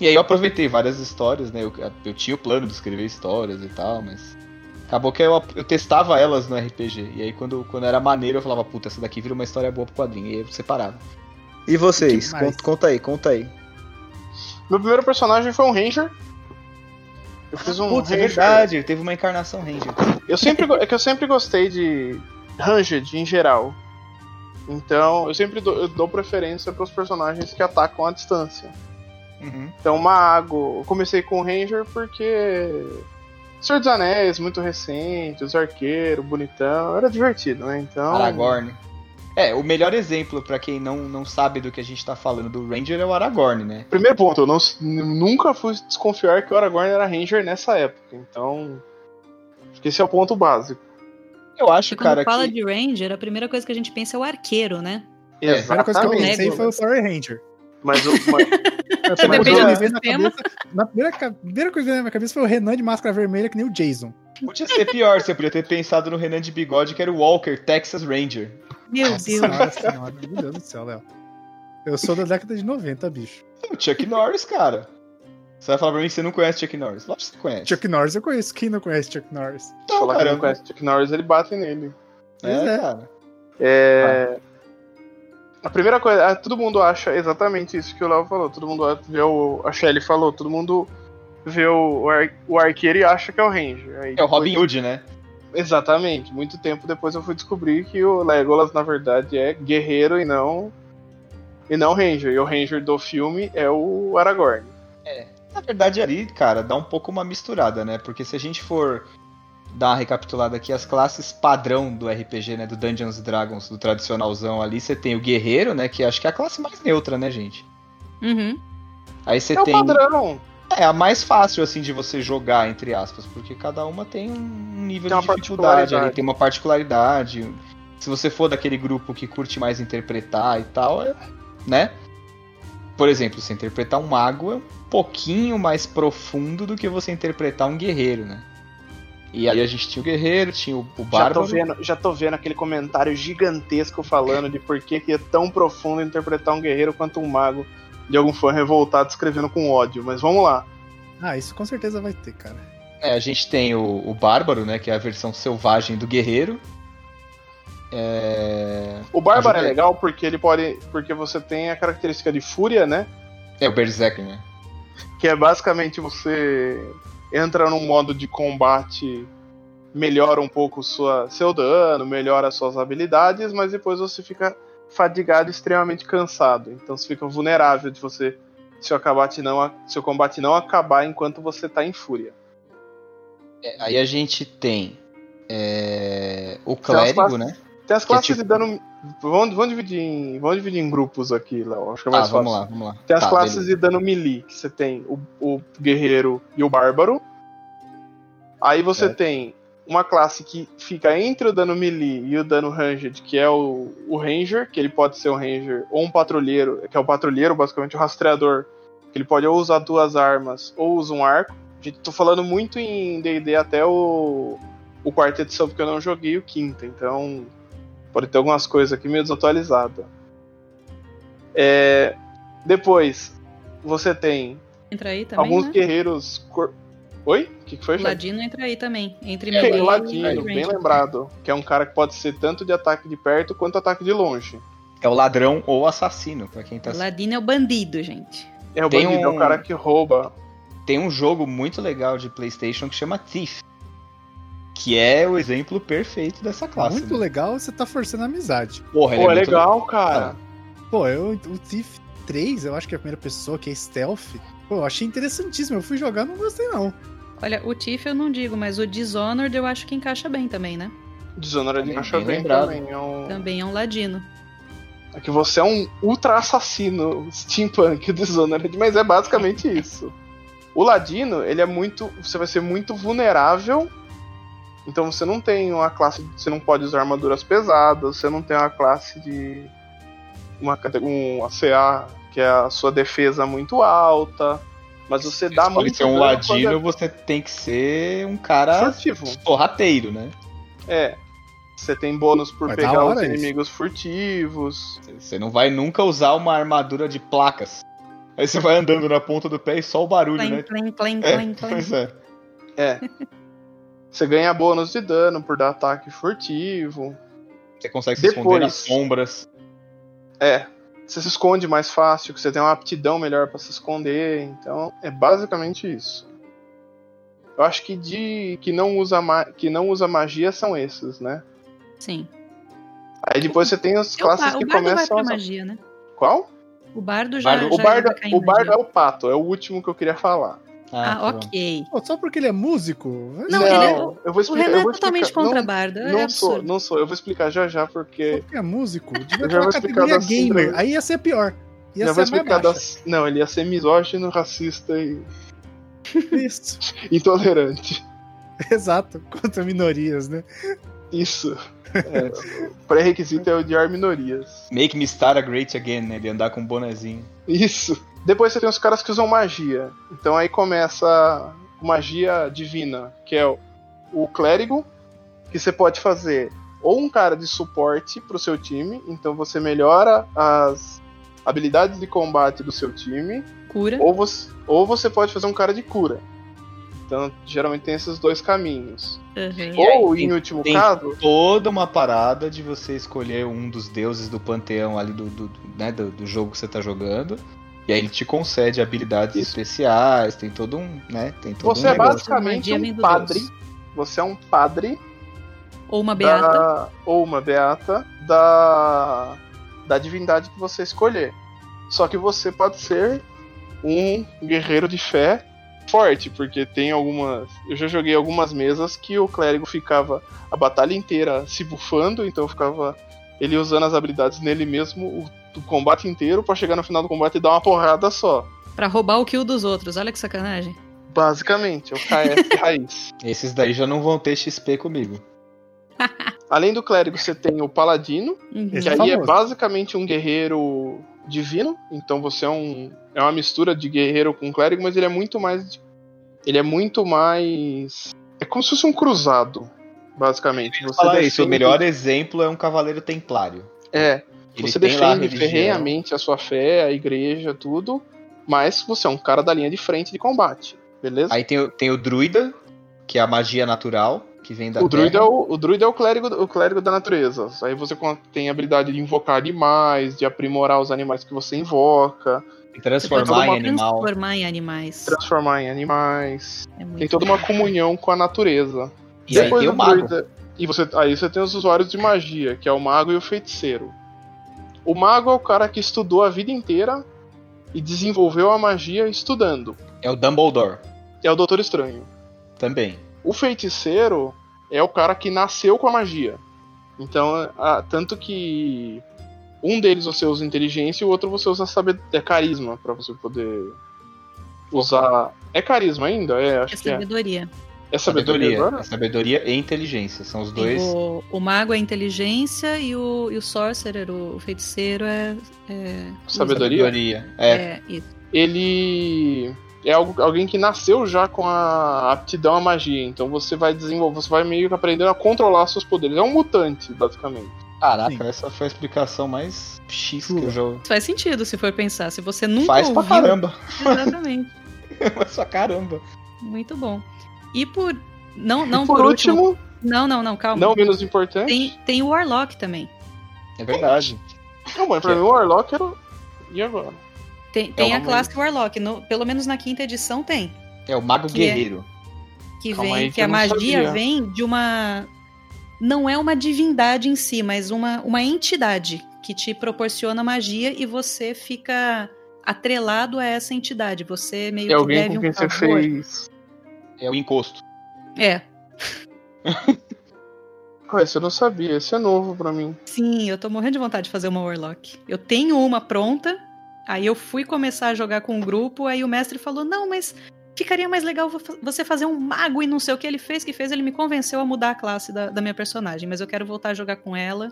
S1: E aí eu aproveitei várias histórias, né? Eu, eu tinha o plano de escrever histórias e tal, mas. Acabou que eu, eu testava elas no RPG. E aí quando, quando era maneiro eu falava, puta, essa daqui vira uma história boa pro quadrinho. E aí eu separava. E vocês? Conta, conta aí, conta aí.
S2: Meu primeiro personagem foi um Ranger. Eu fiz um
S1: Putz, é
S2: Ranger.
S1: verdade, teve uma encarnação Ranger.
S2: Eu sempre, é que eu sempre gostei de Ranged em geral. Então, eu sempre dou, eu dou preferência para os personagens que atacam à distância.
S1: Uhum.
S2: Então, Mago, eu comecei com o Ranger porque Senhor dos Anéis, muito recente, os arqueiros, bonitão, era divertido, né? Então,
S1: Aragorn. É, o melhor exemplo pra quem não, não sabe do que a gente tá falando do Ranger é o Aragorn, né?
S2: primeiro ponto, eu não, nunca fui desconfiar que o Aragorn era Ranger nessa época. Então, acho que esse é o ponto básico.
S1: Eu acho,
S4: E quando
S1: cara,
S4: fala
S1: que.
S4: de Ranger, a primeira coisa que a gente pensa é o arqueiro, né?
S1: É,
S3: A primeira coisa que eu pensei foi o Power Ranger.
S2: Mas, o- mas- <laughs>
S3: primeira
S2: Depende
S3: coisa que
S2: do
S3: na
S4: sistema.
S3: cabeça, na primeira, primeira coisa que veio na minha cabeça foi o Renan de máscara vermelha, que nem o Jason.
S1: Podia ser pior, você podia ter pensado no Renan de bigode, que era o Walker, Texas Ranger.
S4: Meu
S3: Nossa
S4: Deus.
S3: senhora, senhora, meu Deus do céu, Léo. Eu sou da década de 90, bicho.
S1: O Chuck Norris, cara. Você vai falar pra mim que você não conhece Chuck Norris? Lógico que você conhece.
S3: Chuck Norris eu conheço. Quem não conhece Chuck Norris?
S1: Então,
S2: falar que
S1: cara,
S2: não conhece Chuck Norris, ele bate nele.
S1: é,
S3: Pois é.
S1: cara.
S2: É... A primeira coisa, ah, todo mundo acha exatamente isso que o Léo falou. Todo mundo vê o. A Shelly falou, todo mundo vê o, o, ar- o arqueiro e acha que é o Ranger. Aí
S1: É o
S2: depois-
S1: Robin Hood, né?
S2: Exatamente. Muito tempo depois eu fui descobrir que o Legolas, na verdade, é guerreiro e não. E não Ranger. E o Ranger do filme é o Aragorn.
S1: Na verdade, ali, cara, dá um pouco uma misturada, né? Porque se a gente for dar uma recapitulada aqui, as classes padrão do RPG, né? Do Dungeons and Dragons, do tradicionalzão ali, você tem o guerreiro, né? Que acho que é a classe mais neutra, né, gente?
S4: Uhum.
S1: Aí você
S2: é
S1: tem.
S2: o padrão.
S1: É a mais fácil, assim, de você jogar, entre aspas, porque cada uma tem um nível
S2: Tem
S1: de dificuldade, ali, tem uma particularidade. Se você for daquele grupo que curte mais interpretar e tal, é, né? Por exemplo, você interpretar um mago é um pouquinho mais profundo do que você interpretar um guerreiro, né? E aí a gente tinha o guerreiro, tinha o, o
S2: Já tô,
S1: bárbaro.
S2: vendo, já tô vendo aquele comentário gigantesco falando de por que, é tão profundo interpretar um guerreiro quanto um mago de algum fã revoltado escrevendo com ódio. Mas vamos lá.
S3: Ah, isso com certeza vai ter, cara.
S1: É, a gente tem o, o bárbaro, né? Que é a versão selvagem do guerreiro. É...
S2: O Bárbaro é legal porque ele pode. Porque você tem a característica de fúria, né?
S1: é o Berserker, né?
S2: Que é basicamente você entra num modo de combate, melhora um pouco sua, seu dano, melhora suas habilidades, mas depois você fica fadigado extremamente cansado. Então você fica vulnerável de você. Se o combate não, se o combate não acabar enquanto você tá em fúria.
S1: É, aí a gente tem é, o
S2: Tem
S1: clérigo,
S2: classes-
S1: né?
S2: Tem as
S1: Que é
S2: classes
S1: tipo-
S2: de dano. Vamos, vamos, dividir em, vamos dividir em grupos aqui, Léo. Acho que é
S1: Tá,
S2: mais fácil.
S1: vamos lá, vamos lá.
S2: Tem as
S1: Tá,
S2: classes
S1: beleza.
S2: de dano melee, que você tem o, o guerreiro e o bárbaro. Aí você
S1: Certo.
S2: tem uma classe que fica entre o dano melee e o dano ranged, que é o, o ranger, que ele pode ser um ranger ou um patrulheiro, que é o patrulheiro, basicamente o rastreador, que ele pode ou usar duas armas ou usa um arco. Gente, tô falando muito em D&D até o, o quarta edição, porque eu não joguei o quinta, então pode ter algumas coisas aqui meio desatualizadas. É, depois, você tem
S4: Entra aí também,
S2: alguns
S4: né?
S2: guerreiros. Cor... Oi? O que, que foi,
S4: O? Ladino entra aí também. Entre
S2: É,
S4: melee
S2: o
S4: e
S2: Ladino, bem lembrado. Que é um cara que pode ser tanto de ataque de perto quanto ataque de longe.
S1: É o ladrão ou assassino, pra quem tá
S4: O Ladino é o bandido, gente.
S2: É o
S1: Tem
S2: bandido, é
S1: um-
S2: o cara que rouba.
S1: Tem um jogo muito legal de PlayStation que chama Thief. Que é o exemplo perfeito dessa classe.
S3: muito
S1: né?
S3: legal, você tá forçando a amizade.
S1: Porra, ele
S2: Pô, é
S1: muito
S2: legal, cara.
S3: Pô, eu, o Thief 3, eu acho que é a primeira pessoa, que é stealth. Pô, eu achei interessantíssimo. Eu fui jogar não gostei, não.
S4: Olha, o Tiff eu não digo, mas o Dishonored eu acho que encaixa bem também, né?
S2: Dishonored
S1: Bem-
S2: encaixa
S1: bem
S2: também. É, um...
S4: Também é um Ladino.
S2: é que você é um ultra assassino steampunk Dishonored, mas é basicamente isso. O Ladino, ele é muito. Você vai ser muito vulnerável. Então você não tem uma classe. Você não pode usar armaduras pesadas, você não tem uma classe de. Uma, cate- um ACA, que é a sua defesa muito alta. Mas você dá
S1: Se pode
S2: muito
S1: ser um ladino,
S2: quando
S1: você tem que ser um
S2: é
S1: cara
S2: furtivo.
S1: sorrateiro, né?
S2: É. Você tem bônus por pegar os
S3: isso.
S2: inimigos furtivos.
S1: Você não vai nunca usar uma armadura de placas. Aí você vai andando na ponta do pé e só o barulho,
S4: Clem,
S1: né?
S4: clem, clem,
S1: É,
S4: clem.
S1: pois é.
S2: É. Você ganha bônus de dano por dar ataque furtivo.
S1: Você consegue se
S2: Depois-
S1: esconder nas sombras.
S2: É, você se esconde mais fácil, que você tem uma aptidão melhor pra se esconder. Então, é basicamente isso. Eu acho que de que não usa que não usa magia são esses, né?
S4: Sim.
S2: Aí depois você tem as
S4: É o
S2: classes
S4: o
S2: que
S4: bardo vai
S2: começam
S4: pra
S2: a usar-
S4: magia, né?
S2: Qual?
S4: O bardo já,
S1: Bardo-
S4: já
S2: O bardo,
S4: em
S2: o bardo é o pato, é o último que eu queria falar.
S4: Ah,
S1: pronto.
S4: ok.
S3: Pô, só porque ele é músico?
S4: Não, ele é-
S2: eu vou
S4: O
S2: explicar.
S4: Renan
S2: eu
S4: é totalmente
S2: explicar.
S4: contra
S2: não.
S4: É
S2: não sou,
S4: absurdo.
S2: não sou. Eu vou explicar já já porque
S3: porque é músico? <laughs> Devia ter
S2: já
S3: uma
S2: vou explicar
S3: categoria gamer. Aí ia ser pior. Ia
S2: já
S3: ser
S2: vou explicar das. Não, ele ia ser misógino, racista e <laughs>
S3: Isso.
S2: intolerante. <laughs>
S3: Exato. Contra minorias, né?
S2: Isso. É, o pré-requisito é odiar minorias.
S1: Make me start a great again, né? Ele andar com um bonezinho.
S2: Isso. Depois você tem os caras que usam magia. Então aí começa magia divina, que é o, o clérigo, que você pode fazer ou um cara de suporte pro seu time, então você melhora as habilidades de combate do seu time,
S4: Cura.
S2: ou você, ou você pode fazer um cara de cura. Então, geralmente tem esses dois caminhos.
S4: Uhum.
S2: Ou,
S1: tem-
S2: em último
S1: tem-
S2: caso,
S1: Toda uma parada de você escolher um dos deuses do panteão ali do, do, do, né, do, do jogo que você tá jogando. E aí ele te concede habilidades
S2: Isso.
S1: especiais, tem todo um, né? Tem todo
S2: você
S1: um
S2: é
S1: negócio.
S2: basicamente um padre.
S4: Deus.
S2: Você é um padre
S4: Ou uma beata.
S2: da, ou uma beata da, da divindade que você escolher. Só que você pode ser um guerreiro de fé forte, porque tem algumas. Eu já joguei algumas mesas que o clérigo ficava a batalha inteira se bufando, então ficava ele usando as habilidades nele mesmo o, o combate inteiro pra chegar no final do combate e dar uma porrada só.
S4: Pra roubar o kill dos outros. Olha que sacanagem.
S2: Basicamente, é o KF <laughs> raiz.
S1: Esses daí já não vão ter XP comigo. <laughs>
S2: Além do clérigo, você tem o paladino,
S4: Uhum.
S2: Que
S3: é
S2: aí é basicamente um guerreiro divino. Então você é um. É uma mistura de guerreiro com clérigo, mas ele é muito mais. Ele é muito mais. É como se fosse um cruzado, basicamente. Você
S1: Falar isso, o melhor exemplo é um cavaleiro templário.
S2: É.
S1: Ele
S2: você defende
S1: religião.
S2: ferrenhamente a sua fé, a igreja, tudo. Mas você é um cara da linha de frente de combate. Beleza?
S1: Aí tem, o- tem o druida, que é a magia natural, que vem da
S2: o druida, é o, o druida é o clérigo, o clérigo da natureza. Aí você tem a habilidade de invocar animais, de aprimorar os animais que você invoca,
S1: E transformar em animal.
S4: transformar em animais.
S2: transformar em animais.
S4: É
S2: Tem toda uma comunhão com a natureza.
S1: E aí
S2: Depois
S1: tem o mago.
S2: druida- E você, aí você tem os usuários de magia, que é o mago e o feiticeiro. O mago é o cara que estudou a vida inteira e desenvolveu a magia estudando.
S1: É o Dumbledore
S2: É o Doutor Estranho.
S1: também.
S2: O feiticeiro é o cara que nasceu com a magia. Então, ah, tanto que um deles você usa inteligência e o outro você usa saber é carisma pra você poder usar. É carisma ainda? É,
S4: É
S2: acho que é.
S4: sabedoria.
S2: É sabedoria,
S1: Sabedoria. É sabedoria e inteligência. São os dois.
S4: O, o mago é inteligência e o, e o sorcerer, o feiticeiro, é. é
S2: Sabedoria?
S1: É.
S4: É, isso.
S2: ele é alguém que nasceu já com a aptidão à magia. Então você vai desenvolver, você vai meio que aprendendo a controlar seus poderes. É um mutante, basicamente.
S1: Caraca,
S3: Sim.
S1: essa foi a explicação mais X que eu já.
S4: Faz sentido se for pensar. Se você nunca
S1: Faz pra
S4: ouviu.
S1: caramba.
S4: Exatamente. <laughs>
S1: Faz pra caramba.
S4: Muito bom. E por. Não, não
S2: E por, último,
S4: Não, não, não, calma.
S2: não menos importante,
S4: Tem, tem o Warlock também.
S1: É verdade.
S2: não, mas pra mim o Warlock era. E agora?
S4: Tem, tem a
S2: uma
S4: classe Warlock. no- pelo menos na quinta edição tem.
S1: É o Mago
S4: Que é-
S1: Guerreiro.
S4: Que
S2: Calma
S4: vem,
S2: aí
S4: que, a magia
S2: sabia.
S4: vem de uma. Não é uma divindade em si, mas uma, uma entidade que te proporciona magia e você fica atrelado a essa entidade. Você meio
S2: É
S4: que
S2: alguém
S4: deve
S2: com
S4: um
S2: quem você fez.
S1: É o encosto.
S4: É,
S2: Ah, esse eu não sabia, esse é novo pra mim.
S4: sim, eu tô morrendo de vontade de fazer uma Warlock. Eu tenho uma pronta, aí eu fui começar a jogar com o grupo, aí o mestre falou: não, mas ficaria mais legal vo- você fazer um mago e não sei o que ele fez, que fez, ele me convenceu a mudar a classe da, da minha personagem, mas eu quero voltar a jogar com ela.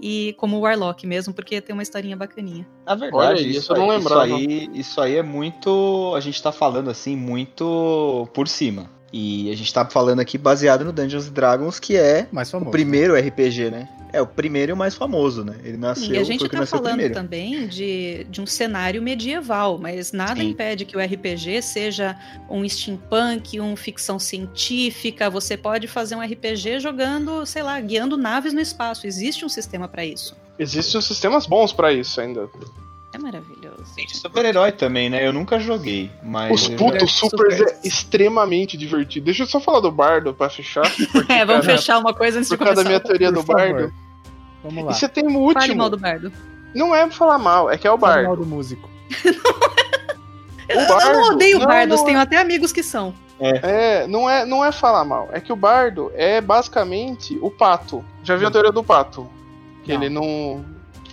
S4: E como Warlock mesmo, porque tem uma historinha bacaninha.
S1: Na verdade,
S2: Olha
S1: isso,
S2: isso eu não
S1: aí, isso,
S2: lembrava.
S1: aí, isso aí é muito. A gente tá falando assim, muito por cima. E a gente tá falando aqui baseado no Dungeons Dragons, que é
S3: Mais famoso.
S1: o primeiro RPG, né? É o primeiro e o mais famoso, né? Ele nasceu,
S4: E a gente tá
S1: nasceu
S4: falando
S1: primeiro.
S4: também de, de um cenário medieval, mas nada
S1: Sim.
S4: impede que o RPG seja um steampunk, um ficção científica. Você pode fazer um RPG jogando, sei lá, guiando naves no espaço. Existe um sistema pra isso.
S2: Existem sistemas bons pra isso ainda.
S4: É maravilhoso.
S1: Tem de super-herói também, né? Eu nunca joguei, mas...
S2: Os
S1: eu
S2: putos
S4: Super.
S2: supers é extremamente divertido. Deixa eu só falar do bardo pra fechar. <laughs> Porque,
S4: É, vamos
S2: cara,
S4: fechar uma coisa antes de
S2: Por causa da
S4: começar.
S2: minha teoria
S3: Por
S2: do
S3: favor.
S2: bardo.
S3: Vamos lá.
S2: E você tem o
S4: Fale
S2: último.
S4: mal do bardo.
S2: Não é pra falar mal, é que é o
S3: Fala mal
S2: bardo.
S3: do músico. <laughs>
S4: Eu, eu
S2: bardo?
S4: não odeio
S2: Não,
S4: bardos,
S2: não
S4: tenho até amigos que são.
S2: É, não é, não é falar mal. É que o bardo é basicamente o pato. Já viu a teoria do pato? Que
S3: Não.
S2: ele não.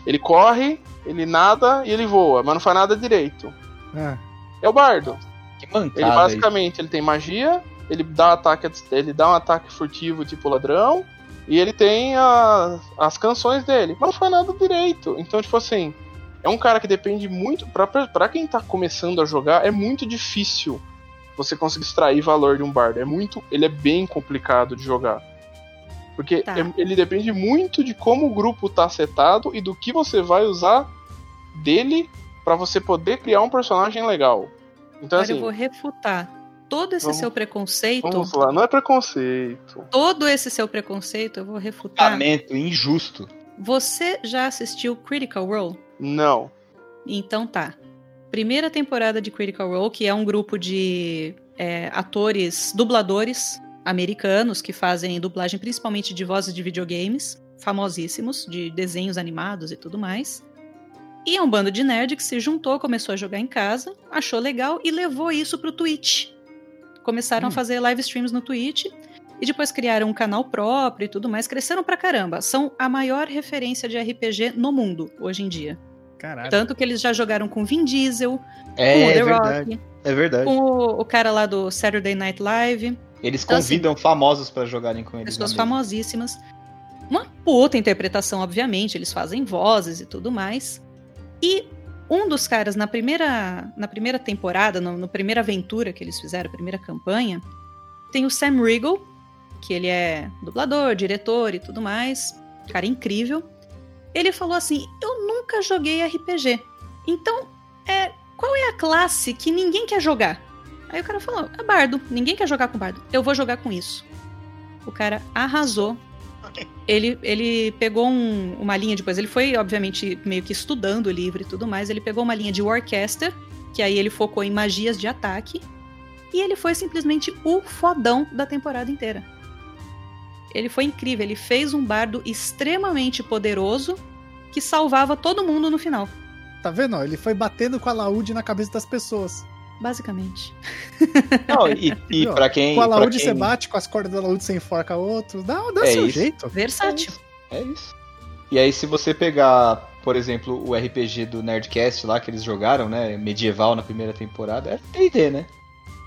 S2: Ele corre, ele nada e ele voa, mas não faz nada direito.
S3: Ah,
S2: É o bardo.
S1: Que
S2: Ele
S1: mancada isso.
S2: basicamente ele tem magia, ele dá ataque, ele dá um ataque furtivo tipo ladrão, e ele tem a- as canções dele, mas não faz nada direito. Então, tipo assim, é um cara que depende muito. Pra quem tá começando a jogar, é muito difícil você conseguir extrair valor de um bardo. É muito. Ele é bem complicado de jogar. Porque
S4: Tá.
S2: é- ele depende muito de como o grupo tá setado e do que você vai usar dele pra você poder criar um personagem legal. Então,
S4: Agora
S2: assim,
S4: eu vou refutar todo esse
S2: vamos-
S4: seu preconceito.
S2: Vamos lá, não é preconceito.
S4: Todo esse seu preconceito, eu vou refutar.
S1: Julgamento injusto.
S4: Você já assistiu Critical Role?
S2: Não.
S4: Então tá. Primeira temporada de Critical Role, que é um grupo de é, atores, dubladores americanos que fazem dublagem principalmente de vozes de videogames, famosíssimos, de desenhos animados e tudo mais. E é um bando de nerd que se juntou, começou a jogar em casa, achou legal e levou isso pro Twitch. Começaram a fazer live streams no Twitch e depois criaram um canal próprio e tudo mais. Cresceram pra caramba. São a maior referência de RPG no mundo hoje em dia.
S3: caralho.
S4: Tanto que eles já jogaram com Vin Diesel,
S1: É,
S4: com o
S1: é
S4: The
S1: verdade.
S4: Rock,
S1: É verdade.
S4: com o, o cara lá do Saturday Night Live,
S1: Eles
S4: Então,
S1: convidam famosos pra jogarem com eles.
S4: pessoas famosíssimas. Uma puta interpretação, obviamente, eles fazem vozes e tudo mais. E um dos caras, na primeira, na primeira temporada, no, no primeira aventura que eles fizeram, primeira campanha, tem o Sam Riegel, que ele é dublador, diretor e tudo mais, cara incrível. Ele falou assim: Eu nunca joguei RPG. Então, é, qual é a classe que ninguém quer jogar? Aí o cara falou: É bardo, ninguém quer jogar com bardo. Eu vou jogar com isso. O cara arrasou. Ele, ele pegou um- uma linha depois. Ele foi, obviamente, meio que estudando o livro e tudo mais. Ele pegou uma linha de Warcaster, que aí ele focou em magias de ataque. E ele foi simplesmente o fodão da temporada inteira. Ele foi incrível. Ele fez um bardo extremamente poderoso que salvava todo mundo no final,
S3: Tá vendo? Ele foi batendo com a laúde na cabeça das pessoas.
S4: Basicamente.
S1: Não, e, e
S3: Ó,
S1: pra quem.
S3: Com a laúde
S1: quem-
S3: você bate, com as cordas da laúde você enforca outro. Dá, dá
S1: É
S3: seu
S1: isso.
S3: jeito.
S4: Versátil.
S1: É isso. E aí, se você pegar, por exemplo, o RPG do Nerdcast lá que eles jogaram, né? Medieval na primeira temporada, é DD, né?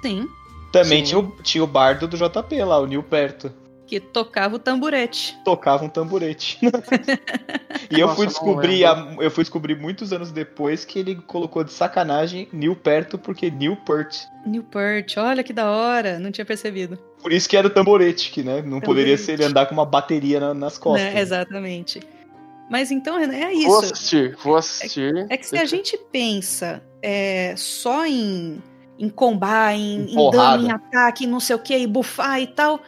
S4: Sim.
S1: Também
S2: Sim.
S1: tinha o, tinha o bardo do JP lá, o Nil Perto.
S4: Que tocava o tamburete.
S1: Tocava um tamborete. <laughs> e eu
S2: Nossa,
S1: fui descobrir, a- eu fui descobrir muitos anos depois que ele colocou de sacanagem Nil Perto porque Newport.
S4: Newport, olha que da hora. Não tinha percebido.
S1: Por isso que era o tamborete, que né, não poderia ser ele andar com uma bateria na- nas costas.
S4: Né, Exatamente. Mas então, Renan, é
S2: Vou
S4: isso.
S2: assistir, vou assistir.
S4: É que se a gente pensa é, só em, em combar, em,
S1: Em
S4: em dano, em ataque, não sei o que, e bufar e tal,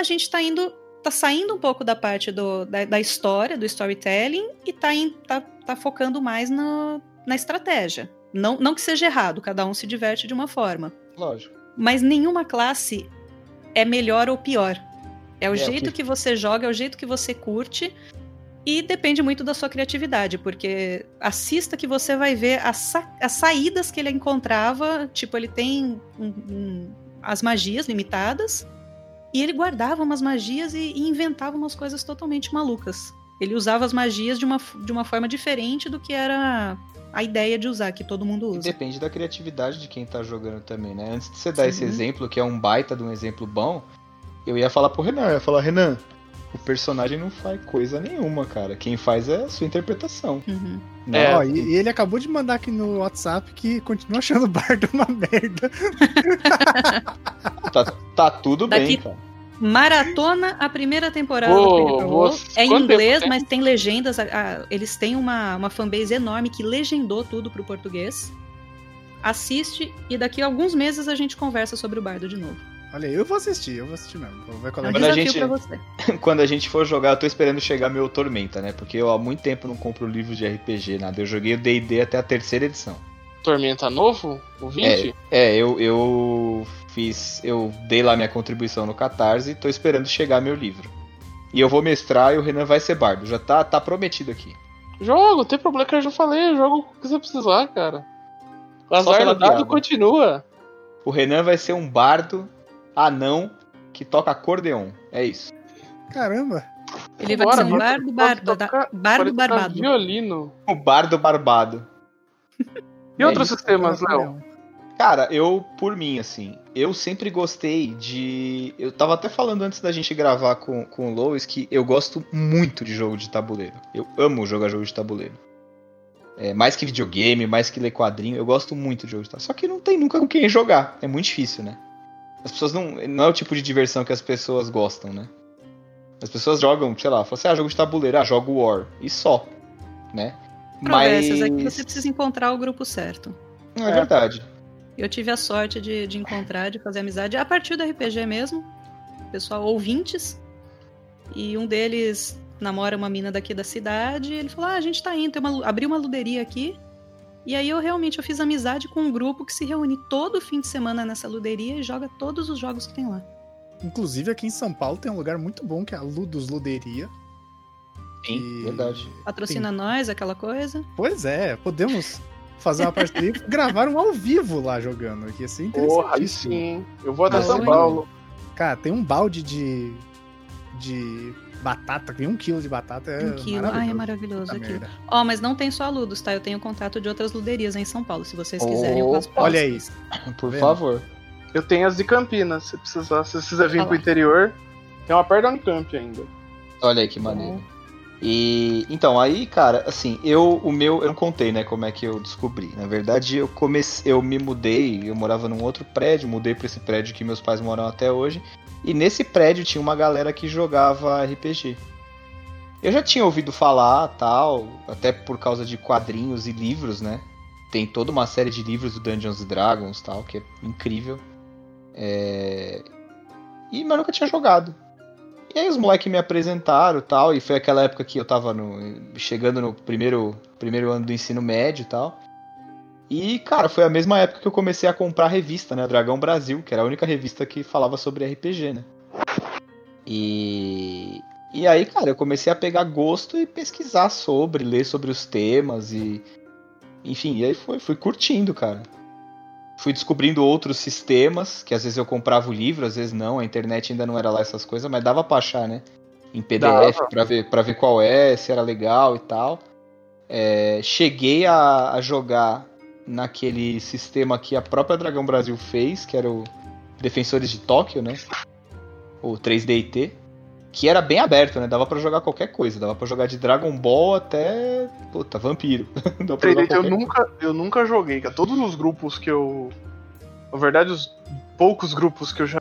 S4: a gente tá indo. tá saindo um pouco da parte do, da, da história, do storytelling, e tá, in- tá, tá focando mais no, na estratégia. Não, não que seja errado, cada um se diverte de uma forma.
S1: Lógico.
S4: Mas nenhuma classe é melhor ou pior. É o
S1: É,
S4: jeito
S1: que-
S4: que você joga, é o jeito que você curte. E depende muito da sua criatividade, porque assista que você vai ver as, sa- as saídas que ele encontrava. Tipo, ele tem um- um- as magias limitadas, e ele guardava umas magias e, e inventava umas coisas totalmente malucas. Ele usava as magias de uma, de uma forma diferente do que era a ideia de usar, que todo mundo
S1: E
S4: usa.
S1: depende da criatividade de quem tá jogando também, né? Antes de você dar esse
S4: Sim.
S1: exemplo, que é um baita de um exemplo bom, eu ia falar pro Renan, eu ia falar, Renan, o personagem não faz coisa nenhuma, cara. Quem faz é a sua interpretação.
S4: Uhum.
S1: Né?
S2: É.
S3: Ó, e, e ele acabou de mandar aqui no WhatsApp que continua achando o Bardo <laughs> uma merda.
S1: Tá, tá tudo
S4: Daqui-
S1: bem, cara.
S4: Maratona a primeira temporada
S2: Ô,
S4: do
S2: você-
S4: É em inglês, mas tem legendas. a- a- eles têm uma, uma fanbase enorme que legendou tudo pro português. Assiste e daqui a alguns meses a gente conversa sobre o Bardo de novo.
S3: Olha aí, eu vou assistir, eu vou assistir mesmo. Vou ver qual é
S4: É
S1: Quando a gente-
S4: pra você. <laughs>
S1: Quando a gente for jogar, eu tô esperando chegar meu Tormenta, né? Porque eu há muito tempo não compro livros de RPG, nada. Eu joguei o D&D até a terceira edição.
S2: Tormenta novo? O 20?
S1: É, eu, eu fiz. Eu dei lá minha contribuição no Catarse e tô esperando chegar meu livro. E eu vou mestrar e o Renan vai ser bardo. Já tá, tá prometido aqui.
S2: Jogo, tem problema que eu já falei, jogo o que você precisar, cara. O azar do dado
S1: piada.
S2: continua.
S1: O Renan vai ser um bardo anão que toca acordeon. É isso.
S3: Caramba!
S4: Ele vai
S2: Bora,
S4: ser um bardo, bardo,
S2: tocar-
S4: bardo barbado.
S2: violino.
S1: O bardo barbado.
S2: E
S1: É
S2: outros
S1: isso.
S2: sistemas, Léo?
S1: Cara, eu, por mim, assim, eu sempre gostei de. Eu tava até falando antes da gente gravar com, com o Lois que eu gosto muito de jogo de tabuleiro. Eu amo jogar jogo de tabuleiro. É, mais que videogame, mais que ler quadrinho, eu gosto muito de jogo de tabuleiro. Só que não tem nunca com quem jogar. É muito difícil, né? As pessoas não. Não é o tipo de diversão que as pessoas gostam, né? As pessoas jogam, sei lá, falam assim, ah, jogo de tabuleiro, ah, jogo War. E só. Né?
S4: Promessas, é que você precisa encontrar o grupo certo.
S1: Não é verdade.
S4: Eu tive a sorte de, de encontrar, de fazer amizade a partir do RPG mesmo. Pessoal, ouvintes. E um deles namora uma mina daqui da cidade. E ele falou: Ah, a gente tá indo, tem uma, abriu uma luderia aqui. E aí eu realmente eu fiz amizade com um grupo que se reúne todo fim de semana nessa luderia e joga todos os jogos que tem lá.
S3: Inclusive aqui em São Paulo tem um lugar muito bom que é a Ludus Luderia.
S1: Sim,
S3: E-
S1: verdade.
S4: Patrocina nós, aquela coisa.
S3: Pois é, podemos fazer uma parceria e gravar um ao vivo lá jogando. Que ia ser
S2: Porra, aí sim. Eu vou até
S4: Mas
S2: São Paulo.
S3: Cara, tem um balde de. de batata, tem um quilo de batata. É
S4: um quilo. Ai, é maravilhoso aquilo.
S3: merda.
S4: Ó, mas não tem só a Ludus, tá? Eu tenho contato de outras luderias em São Paulo, se vocês quiserem.
S1: Opa,
S3: Olha aí.
S4: próximas.
S1: Por
S3: Vendo?
S1: favor.
S2: Eu tenho as de Campinas, se precisar. Se você quiser vir
S4: Ah
S2: pro
S4: lá.
S2: interior, tem uma perto da Unicamp ainda.
S1: Olha aí que maneiro. E então, aí, cara, assim, eu o meu, eu não contei, né, como é que eu descobri. Na verdade, eu comecei, eu me mudei, eu morava num outro prédio, mudei pra esse prédio que meus pais moram até hoje, e nesse prédio tinha uma galera que jogava RPG. Eu já tinha ouvido falar, tal, até por causa de quadrinhos e livros, né? Tem toda uma série de livros do Dungeons Dragons, tal, que é incrível. É... E mas nunca tinha jogado. E aí os moleques me apresentaram tal, e foi aquela época que eu tava no, chegando no primeiro, primeiro ano do ensino médio e tal. E, cara, foi a mesma época que eu comecei a comprar a revista, né? Dragão Brasil, que era a única revista que falava sobre RPG, né? E. E aí, cara, eu comecei a pegar gosto e pesquisar sobre, ler sobre os temas e. Enfim, e aí foi, fui curtindo, cara. Fui descobrindo outros sistemas, que às vezes eu comprava o livro, às vezes não, a internet ainda não era lá essas coisas, mas dava pra achar, né? Em PDF, pra ver, pra ver qual é, se era legal e tal. É, cheguei a, a jogar naquele sistema que a própria Dragão Brasil fez, que era o Defensores de Tóquio, né? O 3DT. Que era bem aberto, né? Dava pra jogar qualquer coisa. Dava pra jogar de Dragon Ball até. Puta, vampiro. <laughs> Dava pra jogar
S2: 3D eu nunca, eu nunca joguei, cara. Todos os grupos que eu. Na verdade, os poucos grupos que eu já.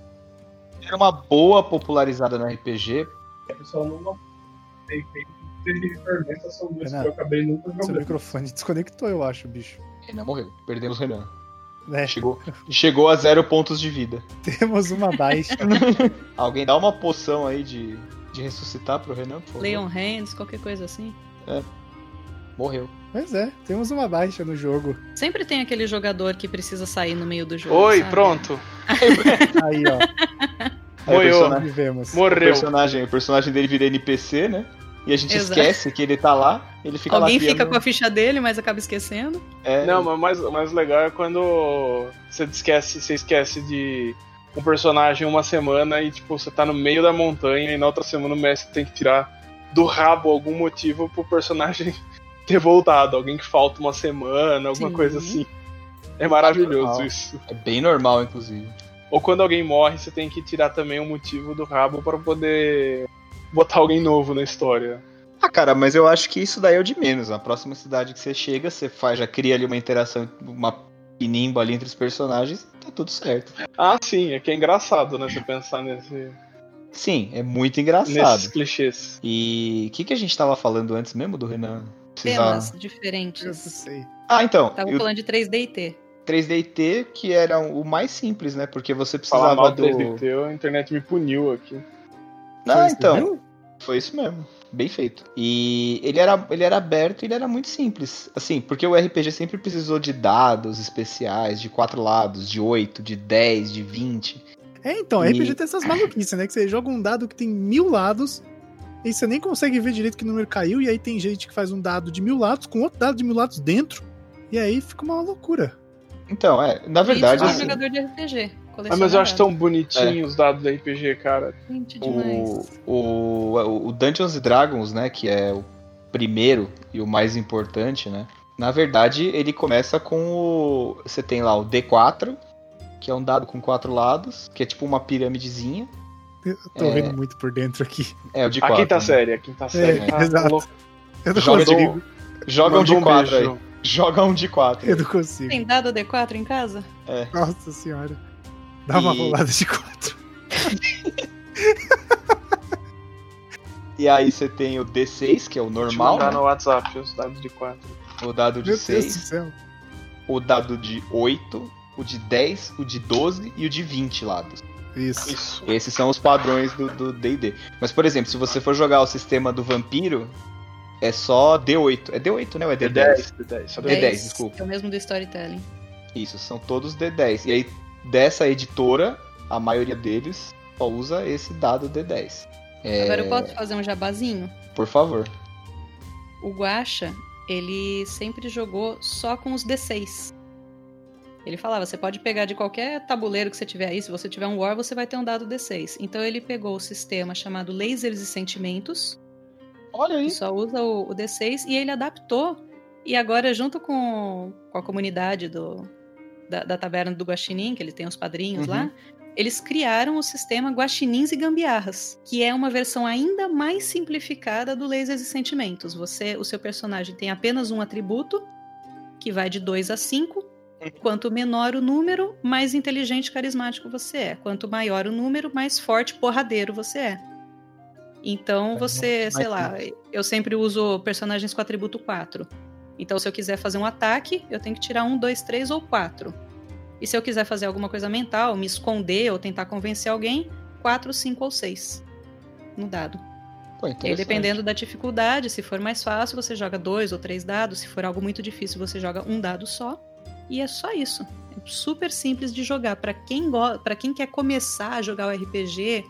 S1: Era uma boa popularizada no RPG.
S5: Eu só não tem fermentação disso
S3: Renato,
S5: que eu acabei nunca
S3: Seu
S5: jogando.
S3: microfone <laughs> desconectou, eu acho, bicho.
S1: Renan morreu. Perdemos o Renan.
S3: Né?
S1: Chegou, chegou a zero pontos de vida. <laughs>
S3: Temos uma baixa. <laughs>
S1: Alguém dá uma poção aí de, de ressuscitar pro Renan, por favor.
S4: Leon Hands, qualquer coisa assim.
S1: Morreu.
S3: Pois é, temos uma baixa no jogo.
S4: Sempre tem aquele jogador que precisa sair no meio do jogo.
S2: Oi,
S4: sabe?
S2: pronto. <laughs>
S3: Aí, ó,
S1: Aí o
S2: Moiou.
S1: personagem,
S3: vivemos.
S1: o
S2: Morreu.
S1: personagem, o personagem dele vira NPC, né? E a gente
S4: Exato.
S1: esquece que ele tá lá. Ele fica
S4: Alguém
S1: lá
S4: fica
S1: criando-
S4: com a ficha dele, mas acaba esquecendo.
S1: É,
S2: Não, mas o mais, mais legal é quando você esquece, você esquece de um personagem uma semana e tipo, você tá no meio da montanha e na outra semana o mestre tem que tirar do rabo algum motivo pro personagem <laughs> ter voltado. Alguém que falta uma semana, alguma
S4: Sim.
S2: coisa assim. É maravilhoso
S1: Normal.
S2: isso.
S1: é bem normal, inclusive.
S2: Ou quando alguém morre, você tem que tirar também um motivo do rabo pra poder botar alguém novo na história.
S1: Ah, cara, mas eu acho que isso daí é o de menos. Na próxima cidade que você chega, você faz, já cria ali uma interação, uma pinimba ali entre os personagens, tá tudo certo.
S2: Ah, sim, é que é engraçado, né? Você pensar nesse,
S1: Sim, é muito engraçado.
S2: nesses clichês.
S1: E o que, que a gente tava falando antes mesmo do Renan? Precisar-
S4: Temas
S3: Eu
S4: diferentes.
S3: sei.
S1: Ah, então.
S4: Tava
S1: e o
S4: falando de 3D e T.
S1: 3D T, que era o mais simples, né? Porque você
S2: Falar
S1: precisava
S2: mal
S1: do.
S2: do 3DT, a internet me puniu aqui.
S1: Ah, então.
S3: viu?
S1: Foi isso mesmo. Bem feito. E ele era, ele era aberto e ele era muito simples. Assim, porque o RPG sempre precisou de dados especiais, de quatro lados, de 8, de 10, de 20.
S3: É, então,
S1: E-
S3: RPG tem essas maluquices, né? Que você joga um dado que tem mil lados e você nem consegue ver direito que número caiu, e aí tem gente que faz um dado de mil lados com outro dado de mil lados dentro, e aí fica uma loucura.
S1: Então, é, na verdade,
S4: Isso é um
S1: assim,
S4: jogador de RPG.
S2: Ah, mas eu acho tão
S1: É.
S2: bonitinho os dados da RPG, cara.
S4: Gente,
S1: o,
S4: demais.
S1: o, o Dungeons and Dragons, né, que é o primeiro e o mais importante, né? Na verdade, ele começa com o. Você tem lá o D4, que é um dado com quatro lados, que é tipo uma piramidezinha.
S3: Eu tô
S1: É.
S3: vendo muito por dentro aqui.
S1: É, o de
S2: A
S1: 4.
S2: quinta série, a quinta série.
S3: É, <laughs>
S2: tá
S3: exato.
S2: louco.
S3: Eu não
S1: Joga de-
S3: consigo.
S1: Joga um de 4 aí.
S2: beijo.
S1: Joga um de 4.
S3: Eu não consigo.
S4: Tem dado D4 em casa?
S3: Nossa senhora. Dá uma
S1: E-
S3: rolada de quatro. <laughs>
S1: E aí você tem o D6, que é o
S2: Vou
S1: normal,
S2: mandar
S1: né?
S2: no WhatsApp os dados de 4.
S1: o dado de
S3: Meu Deus do
S1: 6,
S3: céu.
S1: o dado de 8, o de 10, o de 12 e o de 20 lados.
S3: Isso.
S2: Isso.
S1: Esses são os padrões do do D&D. Mas, por exemplo, se você for jogar o sistema do vampiro, é só D8. É D8, né? Ou é D10?
S2: D10, D10, só
S1: D10,
S2: D10.
S1: desculpa.
S4: É o mesmo do Storytelling.
S1: Isso, são todos D10. E aí, dessa editora, a maioria deles só usa esse dado D10. É,
S4: Agora eu posso fazer um jabazinho?
S1: Por favor.
S4: O Guacha, ele sempre jogou só com os D6. Ele falava, você pode pegar de qualquer tabuleiro que você tiver aí, se você tiver um War, você vai ter um dado D6. Então ele pegou o sistema chamado Lasers e Sentimentos,
S1: Olha
S4: que só usa o, o D6, e ele adaptou. E agora, junto com, com a comunidade do, da, da Taverna do Guaxinim, que ele tem os padrinhos
S1: Uhum.
S4: lá, eles criaram o sistema Guaxinins e Gambiarras, que é uma versão ainda mais simplificada do Lasers e Sentimentos. Você, o seu personagem tem apenas um atributo, que vai de 2 a 5. Quanto menor o número, mais inteligente e carismático você é. Quanto maior o número, mais forte e porradeiro você é. Então você, sei lá, eu sempre uso personagens com atributo 4. Então, se eu quiser fazer um ataque, eu tenho que tirar um, dois, três ou quatro. E se eu quiser fazer alguma coisa mental, me esconder ou tentar convencer alguém, quatro, cinco ou seis no dado.
S1: Pô,
S4: E aí, dependendo da dificuldade, se for mais fácil, você joga dois ou três dados. Se for algo muito difícil, você joga um dado só. E é só isso. É super simples de jogar. Pra quem, go... quem quer começar a jogar o RPG,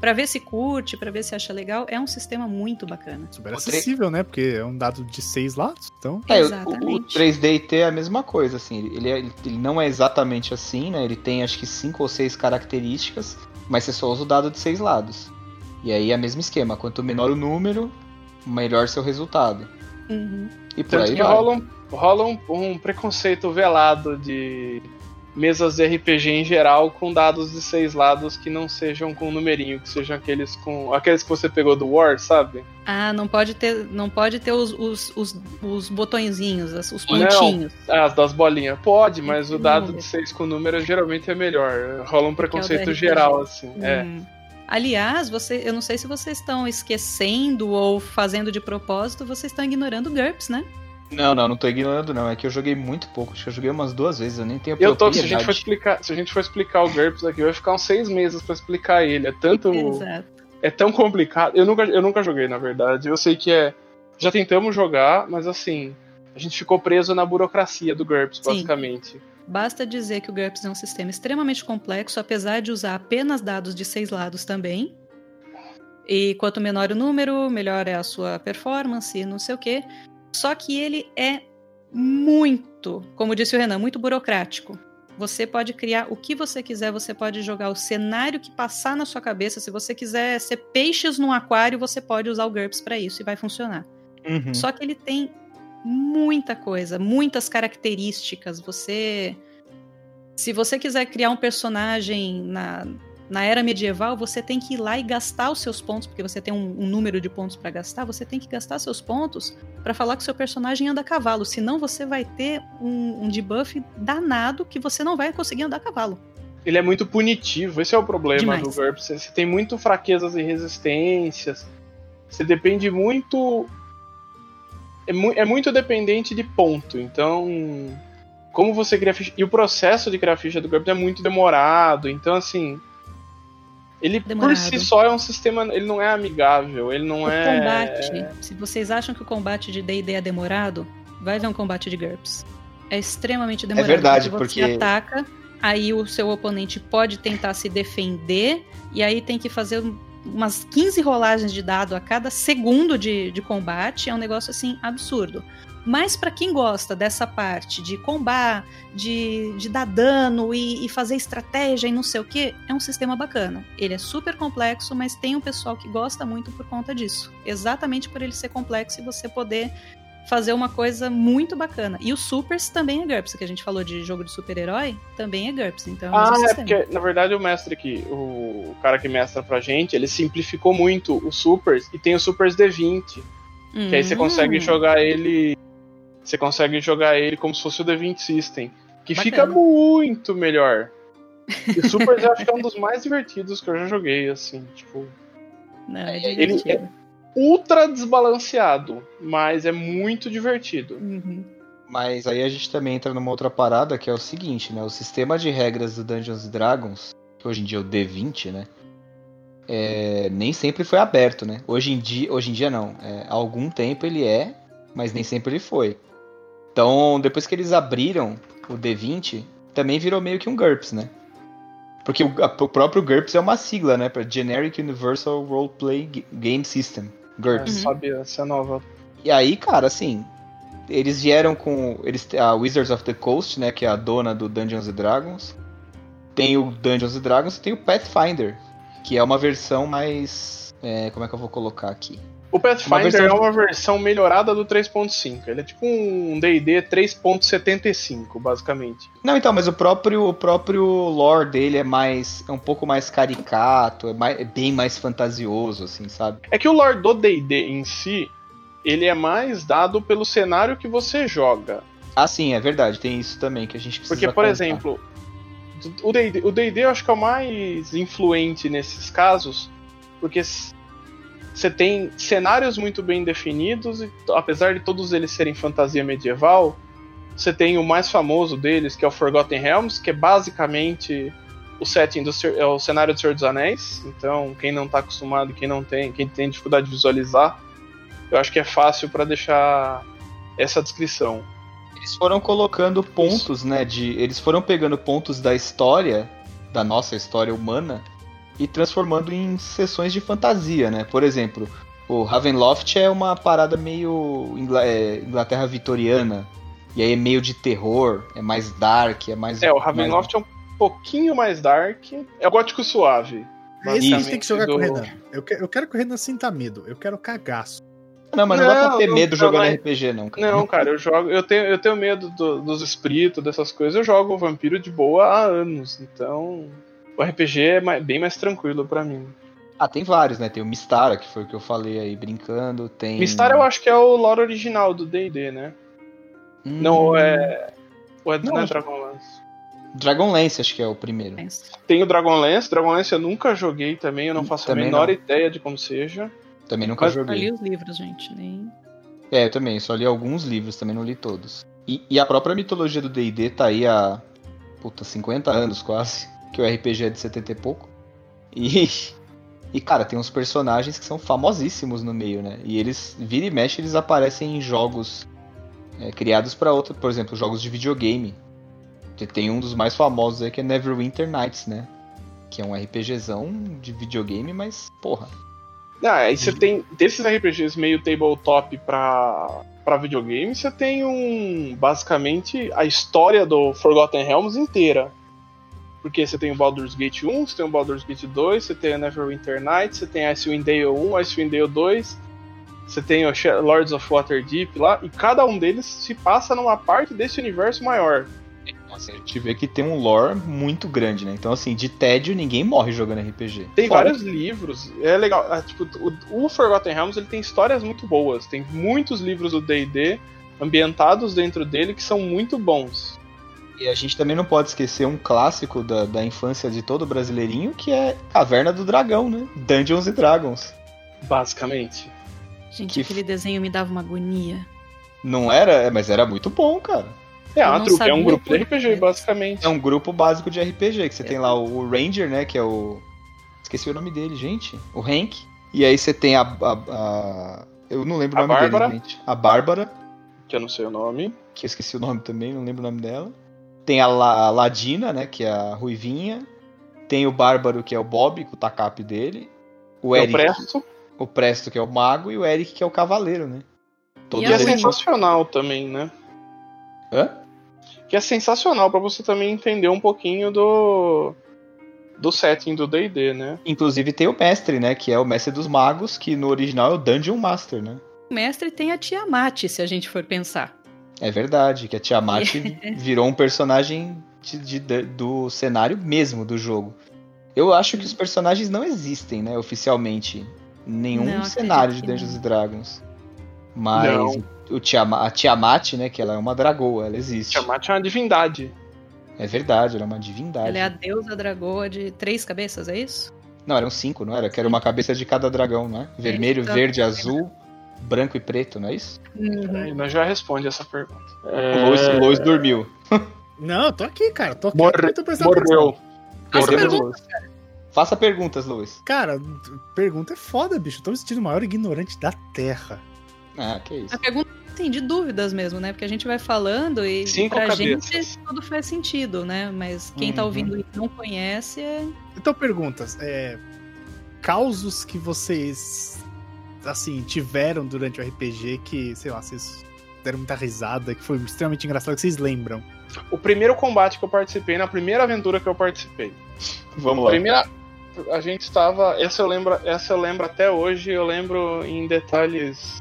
S4: pra ver se curte, pra ver se acha legal, é um sistema muito bacana.
S3: Super
S1: O
S3: acessível, né? Porque é um dado de seis lados, então.
S1: É, o- o,
S4: Exatamente.
S1: 3D T é a mesma coisa, assim. Ele, é- ele não é exatamente assim, né? Ele tem acho que cinco ou seis características, mas você só usa o dado de seis lados. E aí é o mesmo esquema. Quanto menor o número, melhor seu resultado.
S4: Uhum.
S1: E por
S2: Tanto
S1: aí
S2: que
S1: vai.
S2: rola, um, rola um, um preconceito velado de mesas de RPG em geral com dados de seis lados que não sejam com numerinho, que sejam aqueles com. aqueles que você pegou do War, sabe?
S4: Ah, não pode ter, não pode ter os, os, os, os botõezinhos, os
S2: Não.
S4: pontinhos.
S2: Ah, as das bolinhas. Pode, mas o dado de seis com número geralmente é melhor. Rola um preconceito
S4: RPG.
S2: geral, assim. É.
S4: Hum. Aliás, você, eu não sei se vocês estão esquecendo ou fazendo de propósito, vocês estão ignorando o GURPS, né?
S1: Não, não, não tô ignorando, não. É que eu joguei muito pouco. Acho que eu joguei umas duas vezes, eu nem tenho
S2: Eu tô, se a gente for explicar, se a gente for explicar o GURPS aqui, vai ficar uns seis meses pra explicar ele. É tanto.
S4: Exato.
S2: é tão complicado. Eu nunca, eu nunca joguei, na verdade. Eu sei que é. Já tentamos jogar, mas assim. A gente ficou preso na burocracia do GURPS,
S4: Sim.
S2: basicamente.
S4: Basta dizer que o GURPS é um sistema extremamente complexo, apesar de usar apenas dados de seis lados também. E quanto menor o número, melhor é a sua performance, não sei o quê. Só que ele é muito, como disse o Renan, muito burocrático. Você pode criar o que você quiser, você pode jogar o cenário que passar na sua cabeça. Se você quiser ser peixes num aquário, você pode usar o GURPS para isso e vai funcionar.
S1: Uhum.
S4: Só que ele tem muita coisa, muitas características. Você. Se você quiser criar um personagem na, Na era medieval, você tem que ir lá e gastar os seus pontos, porque você tem um, um número de pontos para gastar. Você tem que gastar seus pontos para falar que seu personagem anda a cavalo. Senão, você vai ter um, um debuff danado que você não vai conseguir andar a cavalo.
S2: Ele é muito punitivo, esse é o problema
S4: Demais.
S2: do GURPS. Você tem muito fraquezas e resistências. Você depende muito. É, mu- é muito dependente de ponto. Então. Como você cria ficha. E o processo de criar ficha do GURPS é muito demorado. Então, assim. Ele por
S4: Demorado.
S2: si só é um sistema. Ele não é amigável. Ele não
S4: O
S2: é.
S4: combate, se vocês acham que o combate de D&D é demorado, vai ver um combate de GURPS. É extremamente demorado.
S1: verdade,
S4: você
S1: porque-
S4: ataca, aí o seu oponente pode tentar se defender, e aí tem que fazer um- umas 15 rolagens de dado a cada segundo de, de combate. É um negócio, assim, absurdo. Mas pra quem gosta dessa parte de combate, de, de dar dano e, e fazer estratégia e não sei o que, é um sistema bacana. Ele é super complexo, mas tem um pessoal que gosta muito por conta disso. Exatamente por ele ser complexo e você poder fazer uma coisa muito bacana. E o Supers também é GURPS, que a gente falou de jogo de super-herói, também é GURPS. Então é o
S2: Ah, é porque, na verdade, o mestre aqui, o cara que mestra pra gente, ele simplificou muito os supers e tem o Supers D20. Que aí você
S4: Hum,
S2: consegue jogar ele. Você consegue jogar ele como se fosse o D20 System. Que
S4: Bacana.
S2: fica muito melhor. E o Supers eu acho que é um dos mais divertidos que eu já joguei, assim, tipo.
S4: Não, é
S2: ele-
S4: divertido.
S2: Ultra desbalanceado, mas é muito divertido.
S4: Uhum.
S1: Mas aí a gente também entra numa outra parada que é o seguinte, né? O sistema de regras do Dungeons and Dragons, que hoje em dia é o D20, né? É, nem sempre foi aberto, né? Hoje em dia, hoje em dia não. É, há algum tempo ele é, mas nem sempre ele foi. Então, depois que eles abriram o D20, também virou meio que um GURPS, né? Porque o, a- o próprio GURPS é uma sigla, né? Para Generic Universal Roleplay G- Game System. GURPS.
S2: Eu sabia, essa é nova.
S1: E aí, cara, assim, eles vieram com eles a Wizards of the Coast, né, que é a dona do Dungeons and Dragons. Tem o Dungeons and Dragons e tem o Pathfinder, que é uma versão mais é, como é que eu vou colocar aqui?
S2: O Pathfinder
S1: Uma versão
S2: é uma versão melhorada do 3.5. Ele é tipo um D&D 3.75, basicamente.
S1: Não, então, mas o próprio o próprio lore dele é mais é um pouco mais caricato, é, mais- é bem mais fantasioso, assim, sabe?
S2: É que o lore do D&D em si, ele é mais dado pelo cenário que você joga.
S1: Ah, sim, é verdade, tem isso também que a gente precisa
S2: Porque, por
S1: contar.
S2: exemplo, o D&D, o D&D eu acho que é o mais influente nesses casos, porque você tem cenários muito bem definidos e apesar de todos eles serem fantasia medieval, você tem o mais famoso deles, que é o Forgotten Realms, que é basicamente o setting do é o cenário do Senhor dos Anéis. Então, quem não tá acostumado, quem não tem, quem tem dificuldade de visualizar, eu acho que é fácil para deixar essa descrição.
S1: Eles foram colocando pontos, né? De, eles foram pegando pontos da história, da nossa história humana, e transformando em sessões de fantasia, né? Por exemplo, o Ravenloft é uma parada meio Ingla- é, Inglaterra vitoriana. E aí é meio de terror, é mais dark, é mais.
S2: É, o Ravenloft é um pouquinho mais dark, é o gótico suave.
S3: É isso que a gente tem que jogar com o
S2: do-
S3: Renan. Eu, que- eu quero que o Renan sinta medo. Eu quero cagaço.
S1: Não, mas não, dá pra
S2: Não,
S1: ter
S2: não,
S1: medo
S2: não,
S1: jogando
S2: mas-
S1: RPG, não, cara.
S2: Não, cara, eu jogo. Eu tenho, eu tenho medo do- dos espíritos, dessas coisas. Eu jogo vampiro de boa há anos. Então. O RPG é mai- bem mais tranquilo pra mim.
S1: Ah, tem vários, né? Tem o Mistara, que foi o que eu falei aí brincando. Tem.
S2: Mistar eu acho que é o lore original do DD, né?
S1: Hum,
S2: Não, é. Ou é,
S1: Não,
S2: não, é Dragonlance.
S1: Dragonlance, acho que é o primeiro.
S2: Tem o Dragonlance. Dragonlance eu nunca joguei também, eu não faço
S1: Também
S2: a menor
S1: não.
S2: ideia de como seja.
S1: Também nunca
S2: Mas
S4: Eu
S1: joguei.
S4: li os livros, gente. Nem...
S1: É, eu também, só li alguns livros, também não li todos. E, e a própria mitologia do D&D tá aí há, puta, 50 anos quase, que o RPG é de 70 e pouco. E, <laughs> e cara, tem uns personagens que são famosíssimos no meio, né? E eles, vira e mexe, eles aparecem em jogos é, criados pra outra, por exemplo, jogos de videogame. Tem um dos mais famosos aí que é Neverwinter Nights, né? Que é um RPGzão de videogame, mas, porra,
S2: Ah, aí você tem. Desses RPGs meio tabletop pra, pra videogame, você tem um. Basicamente a história do Forgotten Realms inteira. Porque você tem o Baldur's Gate 1, você tem o Baldur's Gate 2, você tem o Neverwinter Nights, você tem Icewind Dale 1, Icewind Dale 2, você tem o Lords of Waterdeep lá, e cada um deles se passa numa parte desse universo maior.
S1: Assim, a gente vê que tem um lore muito grande, né? Então, assim, de tédio ninguém morre jogando RPG.
S2: Tem
S1: Fora-
S2: vários livros, é legal. ah, tipo, o, o Forgotten Realms ele tem histórias muito boas. Tem muitos livros do D&D ambientados dentro dele que são muito bons.
S1: E a gente também não pode esquecer um clássico da, da infância de todo brasileirinho, que é Caverna do Dragão, né? Dungeons and Dragons.
S2: Basicamente.
S4: Gente,
S1: Que
S4: aquele desenho me dava uma agonia.
S1: Não era, É, mas era muito bom, cara.
S2: É,
S4: não
S2: trupe, é um grupo de RPG, basicamente.
S1: É um grupo básico de RPG, que você tem lá o Ranger, né? Que é o. Esqueci o nome dele, gente. O Hank. E aí você tem a. a- a- Eu não lembro o
S2: A
S1: nome
S2: Bárbara.
S1: dele, gente. A Bárbara,
S2: Que eu não sei o nome.
S1: que eu esqueci o nome também, não lembro o nome dela. Tem a, La- a Ladina, né? Que é a Ruivinha. Tem o Bárbaro, que é o Bob, com o tacape dele. O
S2: Eu
S1: Eric,
S2: presto.
S1: o Presto, que é o Mago, e o Eric, que é o Cavaleiro, né? Todos
S2: E é
S4: a
S1: eles.
S2: sensacional também, né?
S1: Hã?
S2: Que é sensacional pra você também entender um pouquinho do do setting do D&D, né?
S1: Inclusive tem o Mestre, né? Que é o Mestre dos Magos, que no original é o Dungeon Master, né?
S4: O mestre tem a Tiamat, se a gente for pensar.
S1: É verdade, que a Tiamat <laughs> virou um personagem de- de- de- do cenário mesmo do jogo. Eu acho que os personagens não existem, né, oficialmente. Em nenhum
S4: Não,
S1: cenário de Dungeons and Dragons. Mas
S2: Não.
S1: o Tiama- a Tiamat, né, que ela é uma dragoa, ela existe.
S2: Tiamat é uma divindade.
S1: É verdade, ela é uma divindade.
S4: Ela é a deusa dragoa de três cabeças, é isso?
S1: Não, eram cinco, não era? Que era uma cabeça de cada dragão, não é? Vermelho,
S4: Então-
S1: verde, azul, branco e preto, não é isso?
S4: Uhum.
S2: Aí nós já responde essa pergunta.
S1: O
S2: É...
S1: Lois, o Lois dormiu.
S3: Não, eu tô aqui, cara. Tô aqui.
S2: Morre-
S3: tô
S2: Morreu. Morreu.
S4: pergunta.
S1: Faça perguntas, Lois.
S3: Cara, pergunta é foda, bicho. Eu tô me sentindo o maior ignorante da Terra.
S1: Ah, que isso.
S4: A pergunta tem de dúvidas mesmo, né? Porque a gente vai falando e
S2: Cinco
S4: pra
S2: cabeças.
S4: gente tudo faz sentido, né? Mas quem tá
S1: Uhum.
S4: ouvindo e não conhece é.
S3: Então, perguntas. É, causos que vocês, assim, tiveram durante o RPG que, sei lá, vocês deram muita risada, que foi extremamente engraçado, que vocês lembram.
S2: O primeiro combate que eu participei, na primeira aventura que eu participei.
S1: Vamos lá.
S2: Primeira, a gente estava. Essa eu lembro, essa eu lembro até hoje. Eu lembro em detalhes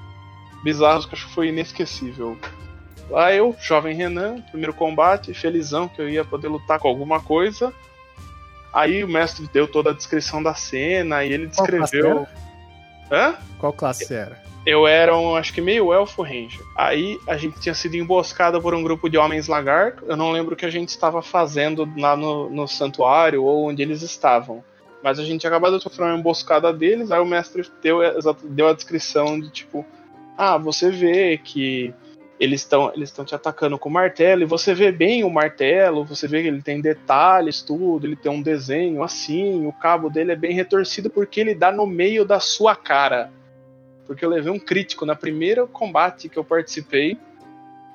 S2: bizarros que acho que foi inesquecível. Lá eu, jovem Renan, primeiro combate, felizão que eu ia poder lutar com alguma coisa. Aí o mestre deu toda a descrição da cena e ele descreveu. Hã?
S3: Qual classe você era?
S2: Eu era um, acho que meio elfo ranger. Aí a gente tinha sido emboscado por um grupo de homens lagarto. Eu não lembro o que a gente estava fazendo lá no, no santuário ou onde eles estavam. Mas a gente tinha acabado de sofrer uma emboscada deles. Aí o mestre deu, deu a descrição de tipo: Ah, você vê que eles estão eles estão te atacando com o martelo e você vê bem o martelo, você vê que ele tem detalhes, tudo, ele tem um desenho assim, o cabo dele é bem retorcido porque ele dá no meio da sua cara. Porque eu levei um crítico na primeira combate que eu participei.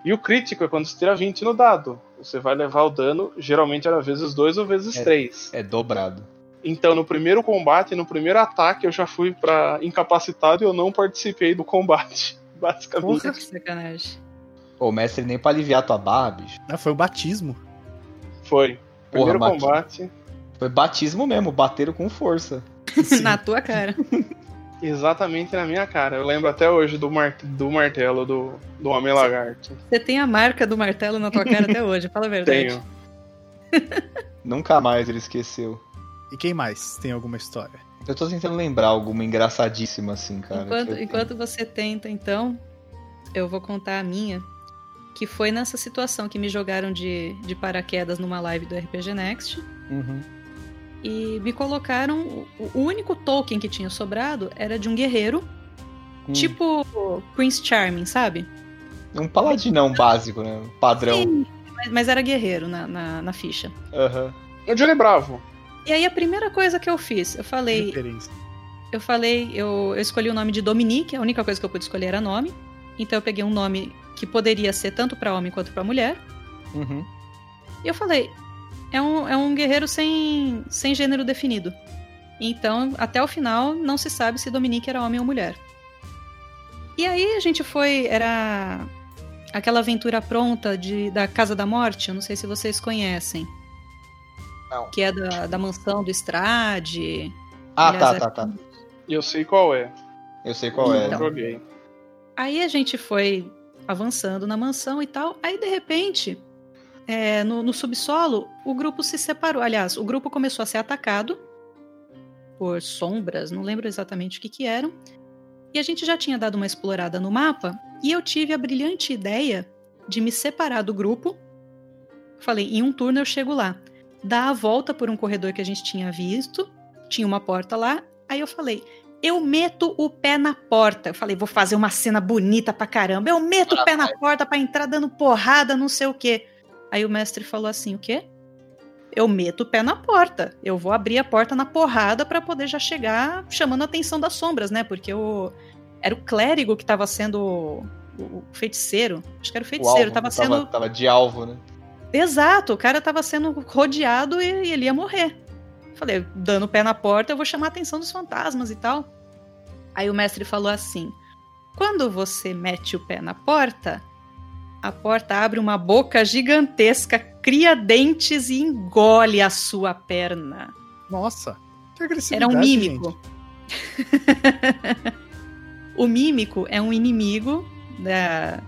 S2: E o crítico é quando você tira 20 no dado. Você vai levar o dano, geralmente era vezes 2 ou vezes
S1: É.
S2: 3.
S1: É dobrado.
S2: Então, no primeiro combate, no primeiro ataque, eu já fui pra incapacitado e eu não participei do combate. <laughs> Basicamente.
S4: Puta que sacanagem.
S1: Ô, mestre, nem pra aliviar tua barra, bicho.
S3: Ah, foi o batismo.
S2: Foi. Primeiro
S1: Porra,
S2: combate.
S1: Foi batismo mesmo, bateram com força. <laughs>
S4: Na tua cara. <laughs>
S2: Exatamente na minha cara. Eu lembro até hoje do, mar do martelo do, do Homem Lagarto.
S4: Você tem a marca do martelo na tua cara até hoje, fala a verdade.
S2: Tenho. <laughs>
S1: Nunca mais ele esqueceu.
S3: E quem mais tem alguma história?
S1: Eu tô tentando lembrar alguma engraçadíssima assim, cara.
S4: enquanto, enquanto você tenta, então, eu vou contar a minha. Que foi nessa situação que me jogaram de, de paraquedas numa live do RPG Next.
S1: Uhum.
S4: E me colocaram. O, único token que tinha sobrado era de um guerreiro,
S1: Hum.
S4: tipo Prince Charming, sabe?
S1: Um paladinão básico, né? Padrão.
S4: Sim, mas, era guerreiro na, na, na ficha.
S1: Aham.
S2: O Johnny Bravo.
S4: E aí a primeira coisa que eu fiz, eu falei,
S3: Referência.
S4: eu falei, eu, eu escolhi o nome de Dominique, a única coisa que eu pude escolher era nome. Então eu peguei um nome que poderia ser tanto pra homem quanto pra mulher.
S1: Uhum.
S4: E eu falei, é um, é um guerreiro sem, sem gênero definido. Então, até o final, não se sabe se Dominique era homem ou mulher. E aí a gente foi. Era aquela aventura pronta de, da Casa da Morte, eu não sei se vocês conhecem.
S1: Não.
S4: Que é da, da mansão do Estrade.
S1: Ah,
S4: Aliás,
S1: tá,
S4: é-
S1: tá, tá.
S2: Eu sei qual é.
S1: Eu sei qual é.
S2: Eu
S4: Então.
S2: joguei.
S4: Aí a gente foi avançando na mansão e tal. Aí, de repente, é, no, no subsolo, o grupo se separou. Aliás, o grupo começou a ser atacado por sombras, não lembro exatamente o que, que eram. E a gente já tinha dado uma explorada no mapa, e eu tive a brilhante ideia de me separar do grupo. Falei, em um turno eu chego lá. Dar a volta por um corredor que a gente tinha visto, tinha uma porta lá. Aí eu falei, eu meto o pé na porta. Eu falei, vou fazer uma cena bonita pra caramba. Eu meto o pé na porta pra entrar dando porrada, não sei o quê. Aí o mestre falou assim: o quê? Eu meto o pé na porta. Eu vou abrir a porta na porrada para poder já chegar chamando a atenção das sombras, né? Porque o. Era o clérigo que tava sendo o, o feiticeiro. Acho que era o feiticeiro.
S1: alvo,
S4: tava sendo.
S1: Tava, tava de alvo, né?
S4: Exato, o cara tava sendo rodeado e, e ele ia morrer. Falei, dando o pé na porta, eu vou chamar a atenção dos fantasmas e tal. Aí o mestre falou assim: quando você mete o pé na porta, a porta abre uma boca gigantesca, cria dentes e engole a sua perna.
S3: Nossa, que agressividade,
S4: Era um mímico. <laughs> o mímico é um inimigo da-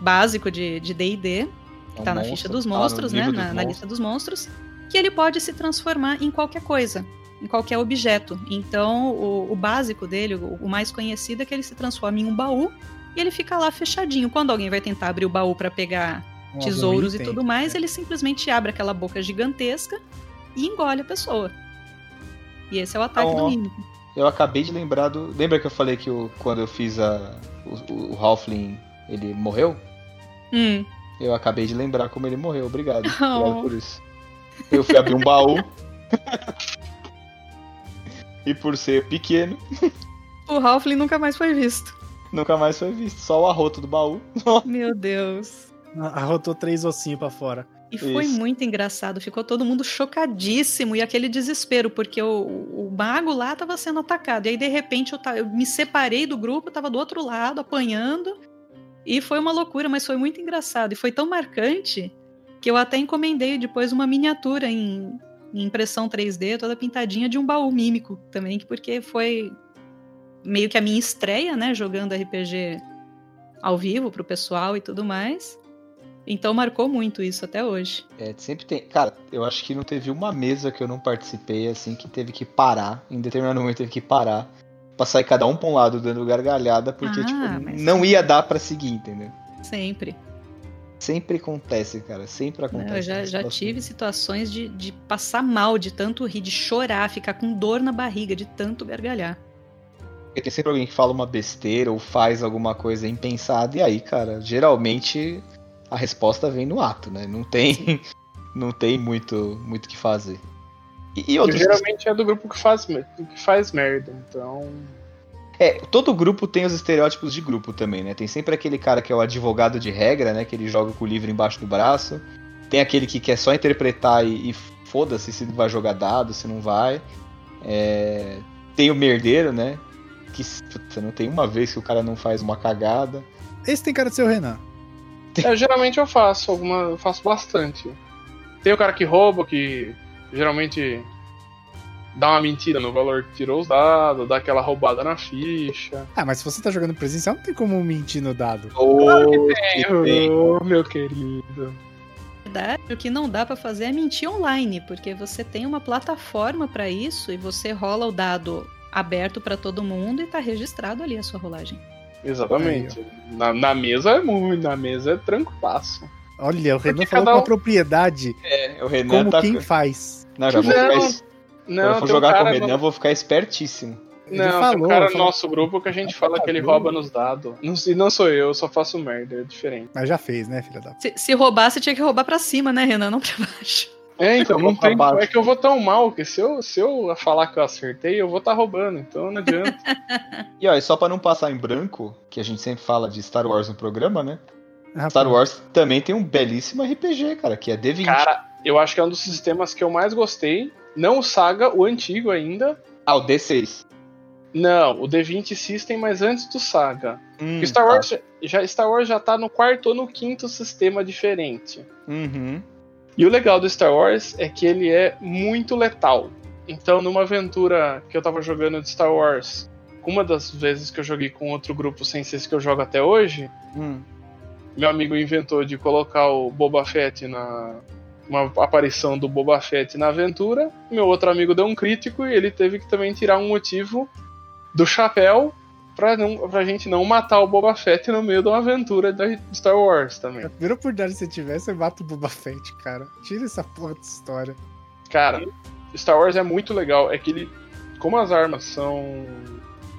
S4: básico de D&D, que
S1: É um
S4: tá na
S1: monstro,
S4: ficha dos
S1: tá no
S4: monstros, né?
S1: livro dos
S4: Na, na
S1: monstros.
S4: lista dos monstros. Que ele pode se transformar em qualquer coisa, em qualquer objeto. Então, o, o básico dele, o, o mais conhecido, é que ele se transforma em um baú e ele fica lá fechadinho. Quando alguém vai tentar abrir o baú para pegar
S3: Um
S4: tesouros e tudo mais,
S3: É.
S4: ele simplesmente abre aquela boca gigantesca e engole a pessoa. E esse é o ataque
S1: Então,
S4: do mímico.
S1: Eu acabei de lembrar do. Lembra que eu falei que o, quando eu fiz a. O, o Halfling, ele morreu?
S4: Hum.
S1: Eu acabei de lembrar como ele morreu. Obrigado. <laughs>
S4: Oh.
S1: Obrigado por isso. Eu fui abrir um baú. e por ser pequeno,
S4: O Halfling nunca mais foi visto.
S1: nunca mais foi visto. Só o arroto do baú. <laughs>
S4: Meu Deus.
S3: Arrotou três ossinhos pra fora.
S4: E foi
S1: Isso.
S4: muito engraçado, ficou todo mundo chocadíssimo e aquele desespero, porque o, o mago lá tava sendo atacado. E aí, de repente, eu, eu me separei do grupo, tava do outro lado, apanhando. E foi uma loucura, mas foi muito engraçado. E foi tão marcante que eu até encomendei depois uma miniatura em, em impressão 3D, toda pintadinha de um baú mímico também, que- porque foi meio que a minha estreia, né, jogando RPG ao vivo pro pessoal e tudo mais. Então marcou muito isso até hoje.
S1: É, sempre tem. Cara, eu acho que não teve uma mesa que eu não participei, assim, que teve que parar. Em determinado momento teve que parar. Pra sair cada um pra um lado dando gargalhada, porque,
S4: Ah,
S1: tipo,
S4: mas-
S1: não ia dar pra seguir, entendeu?
S4: Sempre.
S1: Sempre acontece, cara. Sempre acontece.
S4: Né, Eu já, já tive situações de, de passar mal, de tanto rir, de chorar, ficar com dor na barriga, de tanto gargalhar.
S1: Porque tem sempre alguém que fala uma besteira ou faz alguma coisa impensada, e aí, cara, geralmente a resposta vem no ato, né? Não tem, <laughs> não tem muito muito o que fazer. E, e
S2: Eu
S1: outros.
S2: geralmente é do grupo que faz, que faz merda, então.
S1: É, todo grupo tem os estereótipos de grupo também, né? Tem sempre aquele cara que é o advogado de regra, né? Que ele joga com o livro embaixo do braço. Tem aquele que quer só interpretar e, e foda-se se vai jogar dado, se não vai. É, Tem o merdeiro, né? Que você não tem uma vez que o cara não faz uma cagada.
S3: Esse tem cara de ser o Renan.
S2: É, geralmente eu faço alguma. Eu faço bastante. Tem o cara que rouba, que geralmente dá uma mentira no valor que tirou os dados, dá aquela roubada na ficha.
S3: Ah, mas se você tá jogando presencial, não tem como mentir no dado.
S1: Claro
S2: que
S1: tem.
S2: Ô, meu querido.
S4: Na verdade, o que não dá pra fazer é mentir online, porque você tem uma plataforma pra isso e você rola o dado aberto pra todo mundo e tá registrado ali a sua rolagem.
S2: Exatamente. Na, na mesa é muito, na mesa é tranquilaço.
S3: Olha, o Renan falou com
S2: um-
S3: a propriedade,
S1: É, o Renan
S3: como
S1: tá.
S3: quem faz.
S1: Não, já vou
S2: Não.
S1: Es- Quando
S2: Não,
S1: eu for
S2: um
S1: jogar com o
S2: cara
S1: Renan, eu vou ficar espertíssimo.
S3: Ele
S2: Não,
S3: falou,
S2: um cara no
S3: falou-
S2: nosso grupo que a gente fala que ele rouba nos dados. Não, e não sou eu, eu só faço merda, é diferente.
S3: Mas já fez, né, filha da...
S4: Se, se roubar, você tinha que roubar pra cima, né, Renan? Não pra baixo.
S2: É, então, não tem.
S1: baixo.
S2: É que eu vou tão mal que se eu, se eu falar que eu acertei, eu vou estar roubando, então não adianta. <laughs>
S1: E ó, e só pra não passar em branco, que a gente sempre fala de Star Wars no programa, né?
S3: Rapaz,
S1: Star Wars também tem um belíssimo RPG, cara, que é D20.
S2: Cara, eu acho que é um dos sistemas que eu mais gostei. Não o Saga, o antigo ainda.
S1: Ah, o D6.
S2: Não, o D20 System, mas antes do Saga.
S1: Hum,
S2: Star
S1: tá.
S2: Wars, já, Star Wars já tá no quarto ou no quinto sistema diferente.
S1: Uhum.
S2: E o legal do Star Wars é que ele é muito letal. Então, numa aventura que eu tava jogando de Star Wars, uma das vezes que eu joguei com outro grupo sem ser esse que eu jogo até hoje,
S1: Hum.
S2: meu amigo inventou de colocar o Boba Fett na. Uma aparição do Boba Fett na aventura. Meu outro amigo deu um crítico e ele teve que também tirar um motivo do chapéu pra, não, pra gente não matar o Boba Fett no meio de uma aventura da Star Wars também.
S3: A primeira oportunidade que você tiver, você mata o Boba Fett, cara. Tira essa porra dessa história.
S2: Cara, Star Wars é muito legal. É que ele. Como as armas são.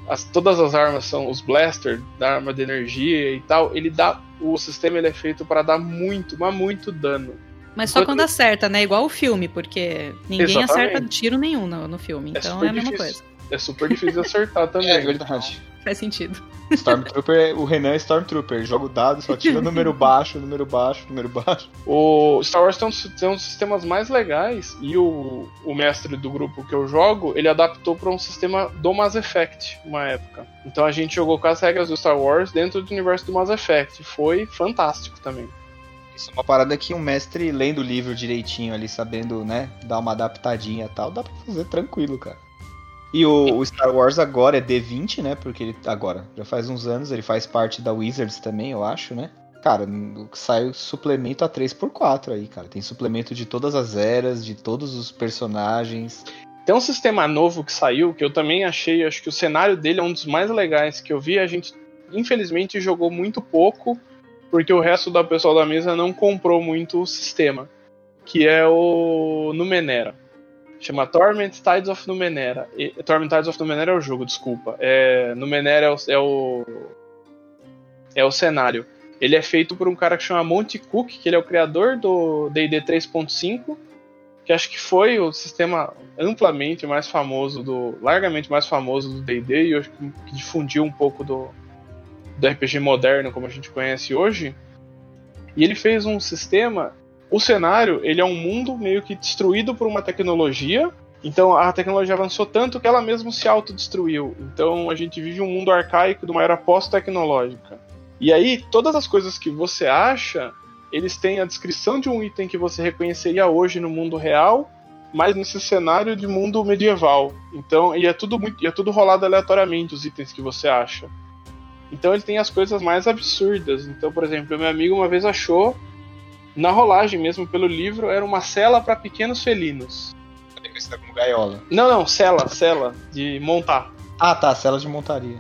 S2: As, todas as armas são os blasters da arma de energia e tal, ele dá. O sistema ele é feito para dar muito, mas muito dano.
S4: Mas só quando acerta, né? Igual o filme, porque ninguém
S2: Exatamente.
S4: acerta tiro nenhum no, no filme. Então
S2: super
S4: é a mesma
S2: difícil.
S4: coisa.
S2: É super difícil de acertar <laughs> também.
S1: É verdade.
S4: Faz sentido.
S1: Stormtrooper, o Renan é Stormtrooper, joga o dado, só tira número baixo, número baixo, número baixo.
S2: O Star Wars tem uns, tem uns sistemas mais legais e o, o mestre do grupo que eu jogo, ele adaptou para um sistema do Mass Effect, uma época. Então a gente jogou com as regras do Star Wars dentro do universo do Mass Effect. Foi fantástico também.
S1: Isso é uma parada que um mestre lendo o livro direitinho ali, sabendo, né, dar uma adaptadinha e tal, dá pra fazer tranquilo, cara. E o, o Star Wars agora é D20, né? Porque ele agora, já faz uns anos, ele faz parte da Wizards também, eu acho, né? Cara, sai o suplemento a 3x4 aí, cara. Tem suplemento de todas as eras, de todos os personagens.
S2: Tem um sistema novo que saiu que eu também achei, acho que o cenário dele é um dos mais legais que eu vi. A gente, infelizmente, jogou muito pouco, porque o resto da pessoal da mesa não comprou muito o sistema, que é o Numenera. Chama Torment Tides of Numenera. E, Torment Tides of Numenera é o jogo, desculpa. É, Numenera é o, é o é o cenário. Ele é feito por um cara que chama Monty Cook, que ele é o criador do D&D 3.5, que acho que foi o sistema amplamente mais famoso do, largamente mais famoso do D&D e eu acho que que difundiu um pouco do do RPG moderno como a gente conhece hoje. E ele fez um sistema, o cenário, ele é um mundo meio que destruído por uma tecnologia. Então a tecnologia avançou tanto que ela mesma se autodestruiu. Então a gente vive um mundo arcaico de uma era pós-tecnológica. E aí todas as coisas que você acha eles têm a descrição de um item que você reconheceria hoje no mundo real, mas nesse cenário de mundo medieval. Então, e é tudo muito, e é tudo rolado aleatoriamente os itens que você acha. Então ele tem as coisas mais absurdas. Então, por exemplo, meu amigo uma vez achou na rolagem mesmo pelo livro era uma cela para pequenos felinos.
S1: Conhecida como gaiola.
S2: Não, não, cela, cela de montar.
S1: Ah, tá, cela de montaria.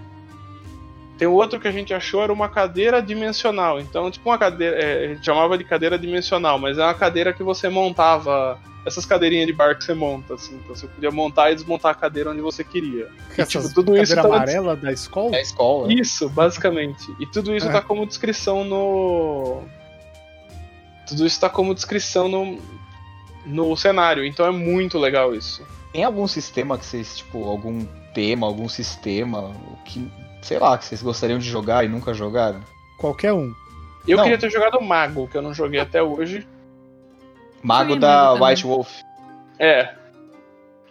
S2: Tem o outro que a gente achou era uma cadeira dimensional. Então, tipo uma cadeira. É, a gente chamava de cadeira dimensional, mas é uma cadeira que você montava. Essas cadeirinhas de bar que você monta, assim. Então você podia montar e desmontar a cadeira onde você queria. E,
S3: Essas
S2: tipo, tudo isso
S3: cadeira
S2: tava-
S3: amarela da escola?
S1: É a escola.
S2: Isso, basicamente. E tudo isso
S3: É.
S2: tá como descrição no. Tudo isso tá como descrição no. No cenário. Então é muito legal isso.
S1: Tem algum sistema que vocês, tipo, algum tema, algum sistema, que, sei lá, que vocês gostariam de jogar e nunca jogaram?
S3: Qualquer um.
S2: Eu
S1: Não.
S2: queria ter jogado Mago, que eu não joguei até hoje.
S1: Mago da
S4: Mago.
S1: White Wolf.
S2: É.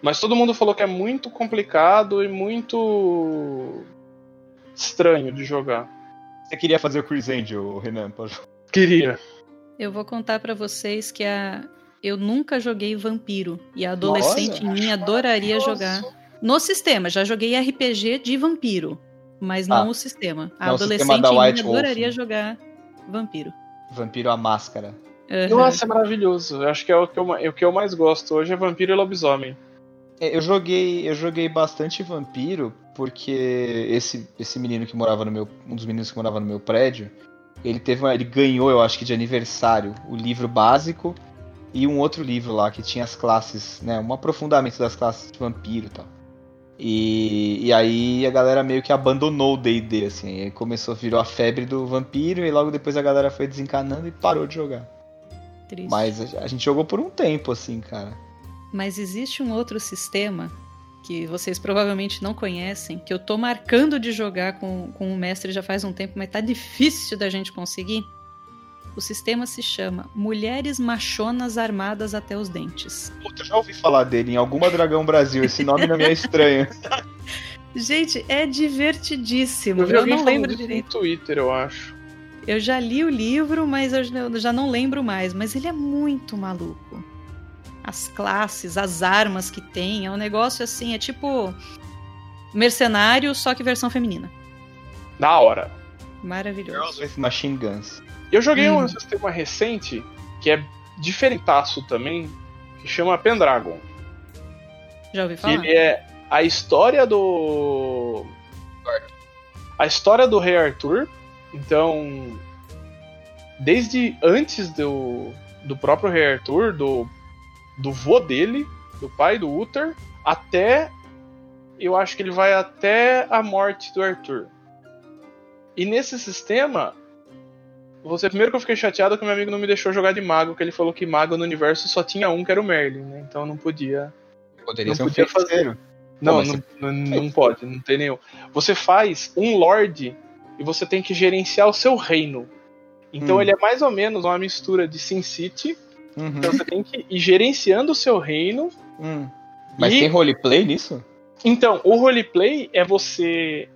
S2: Mas todo mundo falou que é muito complicado e muito estranho de jogar.
S1: Você queria fazer o Chris Angel, Renan? pra jogar?
S2: Queria.
S4: Eu vou contar pra vocês que a eu nunca joguei Vampiro e a adolescente em mim adoraria jogar no sistema. Já joguei RPG de Vampiro, mas não
S1: Ah.
S4: o sistema. A
S1: Não, o
S4: adolescente
S1: sistema White Wolf,
S4: adoraria
S1: né?
S4: jogar Vampiro.
S1: Vampiro a Máscara.
S4: Aham.
S2: Nossa, é maravilhoso. Eu acho que é o que eu, é o que eu mais gosto hoje é Vampiro e Lobisomem.
S1: É, eu joguei, eu joguei bastante Vampiro porque esse, esse menino que morava no meu, um dos meninos que morava no meu prédio, ele teve, uma, ele ganhou, eu acho que de aniversário, o livro básico e um outro livro lá que tinha as classes, né, um aprofundamento das classes de vampiro e tal. E, e aí a galera meio que abandonou o D&D, assim, aí começou, virou a febre do vampiro e logo depois a galera foi desencanando e parou de jogar.
S4: Triste.
S1: Mas a, a gente jogou por um tempo, assim, cara.
S4: Mas existe um outro sistema que vocês provavelmente não conhecem, que eu tô marcando de jogar com, com o mestre já faz um tempo, mas tá difícil da gente conseguir. O sistema se chama Mulheres Machonas Armadas até os Dentes.
S1: Puta, eu já ouvi falar dele em alguma Dragão Brasil, esse nome não me é estranho. <laughs>
S4: Gente, é divertidíssimo.
S2: Eu
S4: Eu, não lembro
S2: disso
S4: direito.
S2: no Twitter, eu acho.
S4: Eu já li o livro, mas eu já- eu já não lembro mais. Mas ele é muito maluco. As classes, as armas que tem, é um negócio assim, é tipo mercenário, só que versão feminina.
S2: Na hora.
S4: Maravilhoso.
S1: Girls with Machine Guns.
S2: Eu joguei
S3: Hum.
S2: um sistema recente que é diferentaço também, que chama Pendragon.
S4: Já ouvi
S2: Que
S4: falar?
S2: ele é a história do. A história do Rei Arthur. Então. Desde antes do, do próprio Rei Arthur, do, do vô dele, do pai do Uther, até. Eu acho que ele vai até a morte do Arthur. E nesse sistema. Você, primeiro que eu fiquei chateado que meu amigo não me deixou jogar de mago, que ele falou que mago no universo só tinha um, que era o Merlin, né? Então eu não podia
S1: Poderia
S2: Não
S1: ser um
S2: podia
S1: feiticeiro.
S2: não,
S1: mas
S2: não, não, não pode, não tem nenhum. Você faz um lord e você tem que gerenciar o seu reino. Então
S1: Hum.
S2: ele é mais ou menos uma mistura de Sin City.
S1: Uhum.
S2: Então você tem que ir gerenciando o seu reino.
S1: Hum. Mas
S2: E-
S1: tem roleplay nisso?
S2: Então, o roleplay é você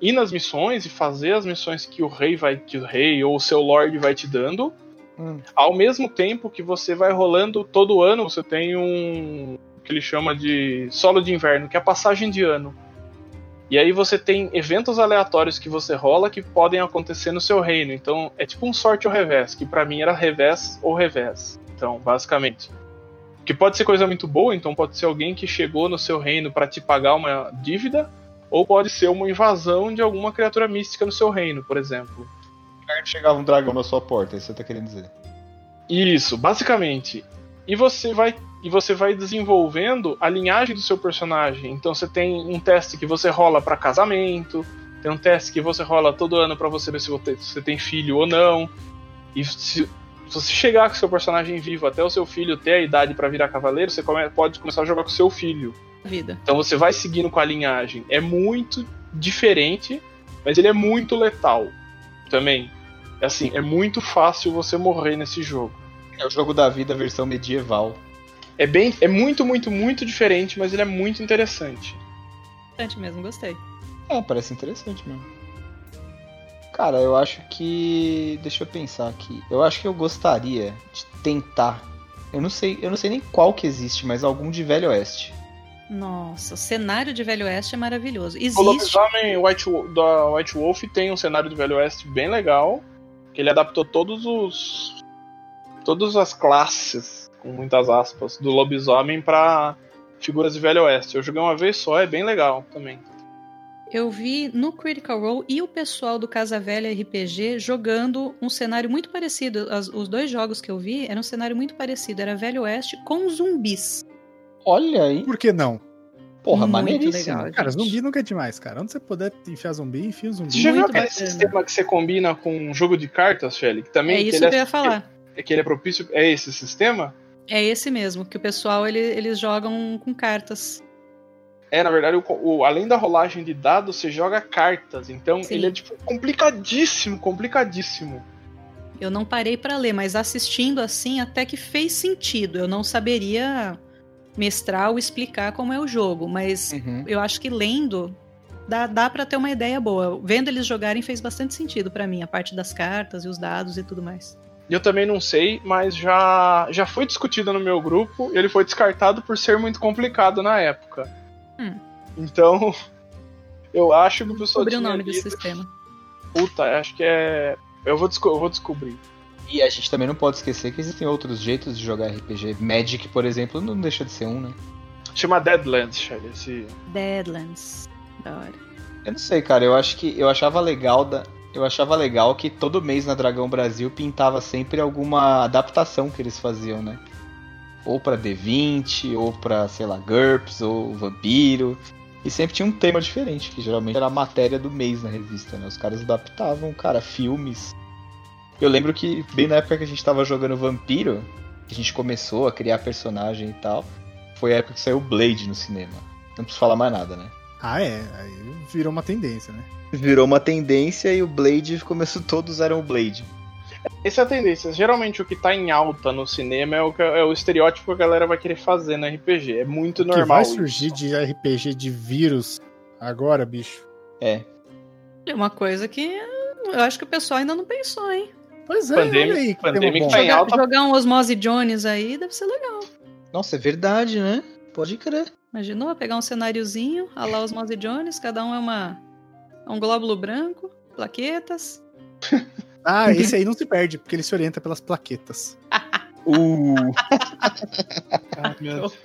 S2: ir nas missões e fazer as missões que o rei vai que o rei ou o seu lord vai te dando.
S1: Hum.
S2: Ao mesmo tempo que você vai rolando todo ano, você tem um que ele chama de solo de inverno, que é a passagem de ano. E aí você tem eventos aleatórios que você rola que podem acontecer no seu reino. Então é tipo um sorte ou revés, que pra mim era revés ou revés. Então, basicamente. Que pode ser coisa muito boa, então pode ser alguém que chegou no seu reino pra te pagar uma dívida, ou pode ser uma invasão de alguma criatura mística no seu reino, por exemplo.
S1: Chegava um dragão na sua porta, é isso você tá querendo dizer.
S2: Isso, basicamente. E você vai e você vai desenvolvendo a linhagem do seu personagem. Então você tem um teste que você rola pra casamento, tem um teste que você rola todo ano pra você ver se você- tem filho ou não. E se, se você chegar com seu personagem vivo até o seu filho ter a idade pra virar cavaleiro, você pode começar a jogar com seu filho.
S4: Vida.
S2: Então você vai seguindo com a linhagem. É muito diferente, mas ele é muito letal também. É Assim, é muito fácil você morrer nesse jogo.
S1: É o jogo da vida versão medieval.
S2: É bem, é muito, muito, muito diferente, mas ele é muito interessante.
S4: Bastante mesmo, gostei.
S1: É, parece interessante mesmo. Cara, eu acho que. Deixa eu pensar aqui. Eu acho que eu gostaria de tentar. Eu não sei, eu não sei nem qual que existe, mas algum de Velho Oeste.
S4: Nossa, o cenário de Velho Oeste é maravilhoso.
S2: O
S4: Existe.
S2: lobisomem White, da White Wolf tem um cenário do Velho Oeste bem legal. Que ele adaptou todos os. Todas as classes, com muitas aspas, do lobisomem pra figuras de Velho Oeste. Eu joguei uma vez só, é bem legal também.
S4: Eu vi no Critical Role e o pessoal do Casa Velha RPG jogando um cenário muito parecido. As- os dois jogos que eu vi eram um cenário muito parecido. Era Velho Oeste com zumbis.
S1: Olha aí.
S3: Por que não?
S1: Porra,
S4: Muito
S1: maneiríssimo.
S4: legal.
S3: Cara,
S4: gente.
S3: zumbi nunca é demais, cara. Onde você puder enfiar zumbi, enfia um zumbi.
S2: Você já viu aquele
S4: bacana.
S2: sistema que você combina com um jogo de cartas, Shelly? Que também
S4: É
S2: que
S4: isso
S2: ele
S4: que eu ia falar.
S2: É que ele é propício. É esse sistema?
S4: É esse mesmo, que o pessoal ele- eles jogam com cartas.
S2: É, na verdade, o, o- além da rolagem de dados, você joga cartas. Então
S4: Sim.
S2: ele é tipo complicadíssimo, complicadíssimo.
S4: Eu não parei pra ler, mas assistindo assim até que fez sentido. Eu não saberia mestrar ou explicar como é o jogo, mas
S1: Uhum.
S4: eu acho que lendo dá, dá para ter uma ideia boa. Vendo eles jogarem fez bastante sentido pra mim, a parte das cartas e os dados e tudo mais.
S2: Eu também não sei, mas já, já foi discutido no meu grupo e ele foi descartado por ser muito complicado na época.
S4: Hum.
S2: Então, <laughs> eu acho que o pessoal
S4: Descobri o nome desse
S2: lido-
S4: sistema.
S2: Puta, acho que é. Eu vou, desco- eu vou descobrir.
S1: E a gente também não pode esquecer que existem outros jeitos de jogar RPG. Magic, por exemplo, não deixa de ser um, né?
S2: Chama Deadlands, Shelly, esse.
S4: Deadlands. Da hora.
S1: Eu não sei, cara. Eu acho que eu achava legal da. Eu achava legal que todo mês na Dragão Brasil pintava sempre alguma adaptação que eles faziam, né? Ou pra D20, ou pra, sei lá, GURPS, ou Vampiro. E sempre tinha um tema diferente, que geralmente era a matéria do mês na revista, né? Os caras adaptavam, cara, filmes. Eu lembro que, bem na época que a gente tava jogando Vampiro, que a gente começou a criar personagem e tal, foi a época que saiu Blade no cinema. Não preciso falar mais nada, né?
S3: Ah, é. Aí virou uma tendência, né?
S1: virou uma tendência e o Blade começou, todos eram o Blade.
S2: Essa é a tendência. Geralmente o que tá em alta no cinema é o, que- é o estereótipo que a galera vai querer fazer no RPG. É muito
S3: O que
S2: normal.
S3: vai
S2: isso.
S3: surgir de RPG de vírus agora, bicho?
S1: É.
S4: É uma coisa que eu acho que o pessoal ainda não pensou, hein?
S3: Pois é,
S2: Pandemic-
S3: olha aí
S2: Pandemic
S3: bom.
S2: tá em
S4: Jogar,
S2: alta.
S4: jogar um Osmose Jones aí deve ser legal.
S1: Nossa, é verdade, né? Pode crer.
S4: Imaginou pegar um cenáriozinho, a lá Osmose Jones, cada um é uma é um glóbulo branco, plaquetas. <laughs>
S3: Ah, esse aí não se perde, porque ele se orienta pelas plaquetas. <laughs>
S1: Uh, <laughs>
S2: meu Deus.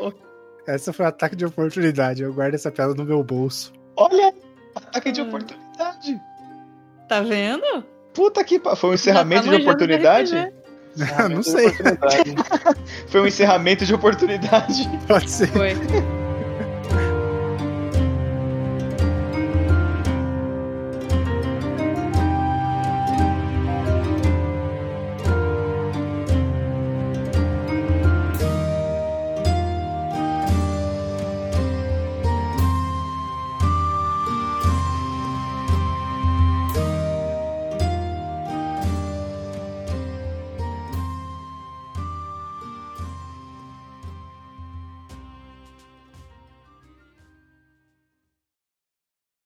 S3: Essa foi um ataque de oportunidade. Eu guardo essa piada no meu bolso.
S1: olha! Ataque de
S4: Hum.
S1: oportunidade!
S4: Tá vendo?
S1: Puta que pa... Foi um encerramento de oportunidade?
S4: do
S3: não sei.
S2: Oportunidade. <laughs>
S1: Foi um encerramento de oportunidade.
S3: Pode ser.
S4: Foi.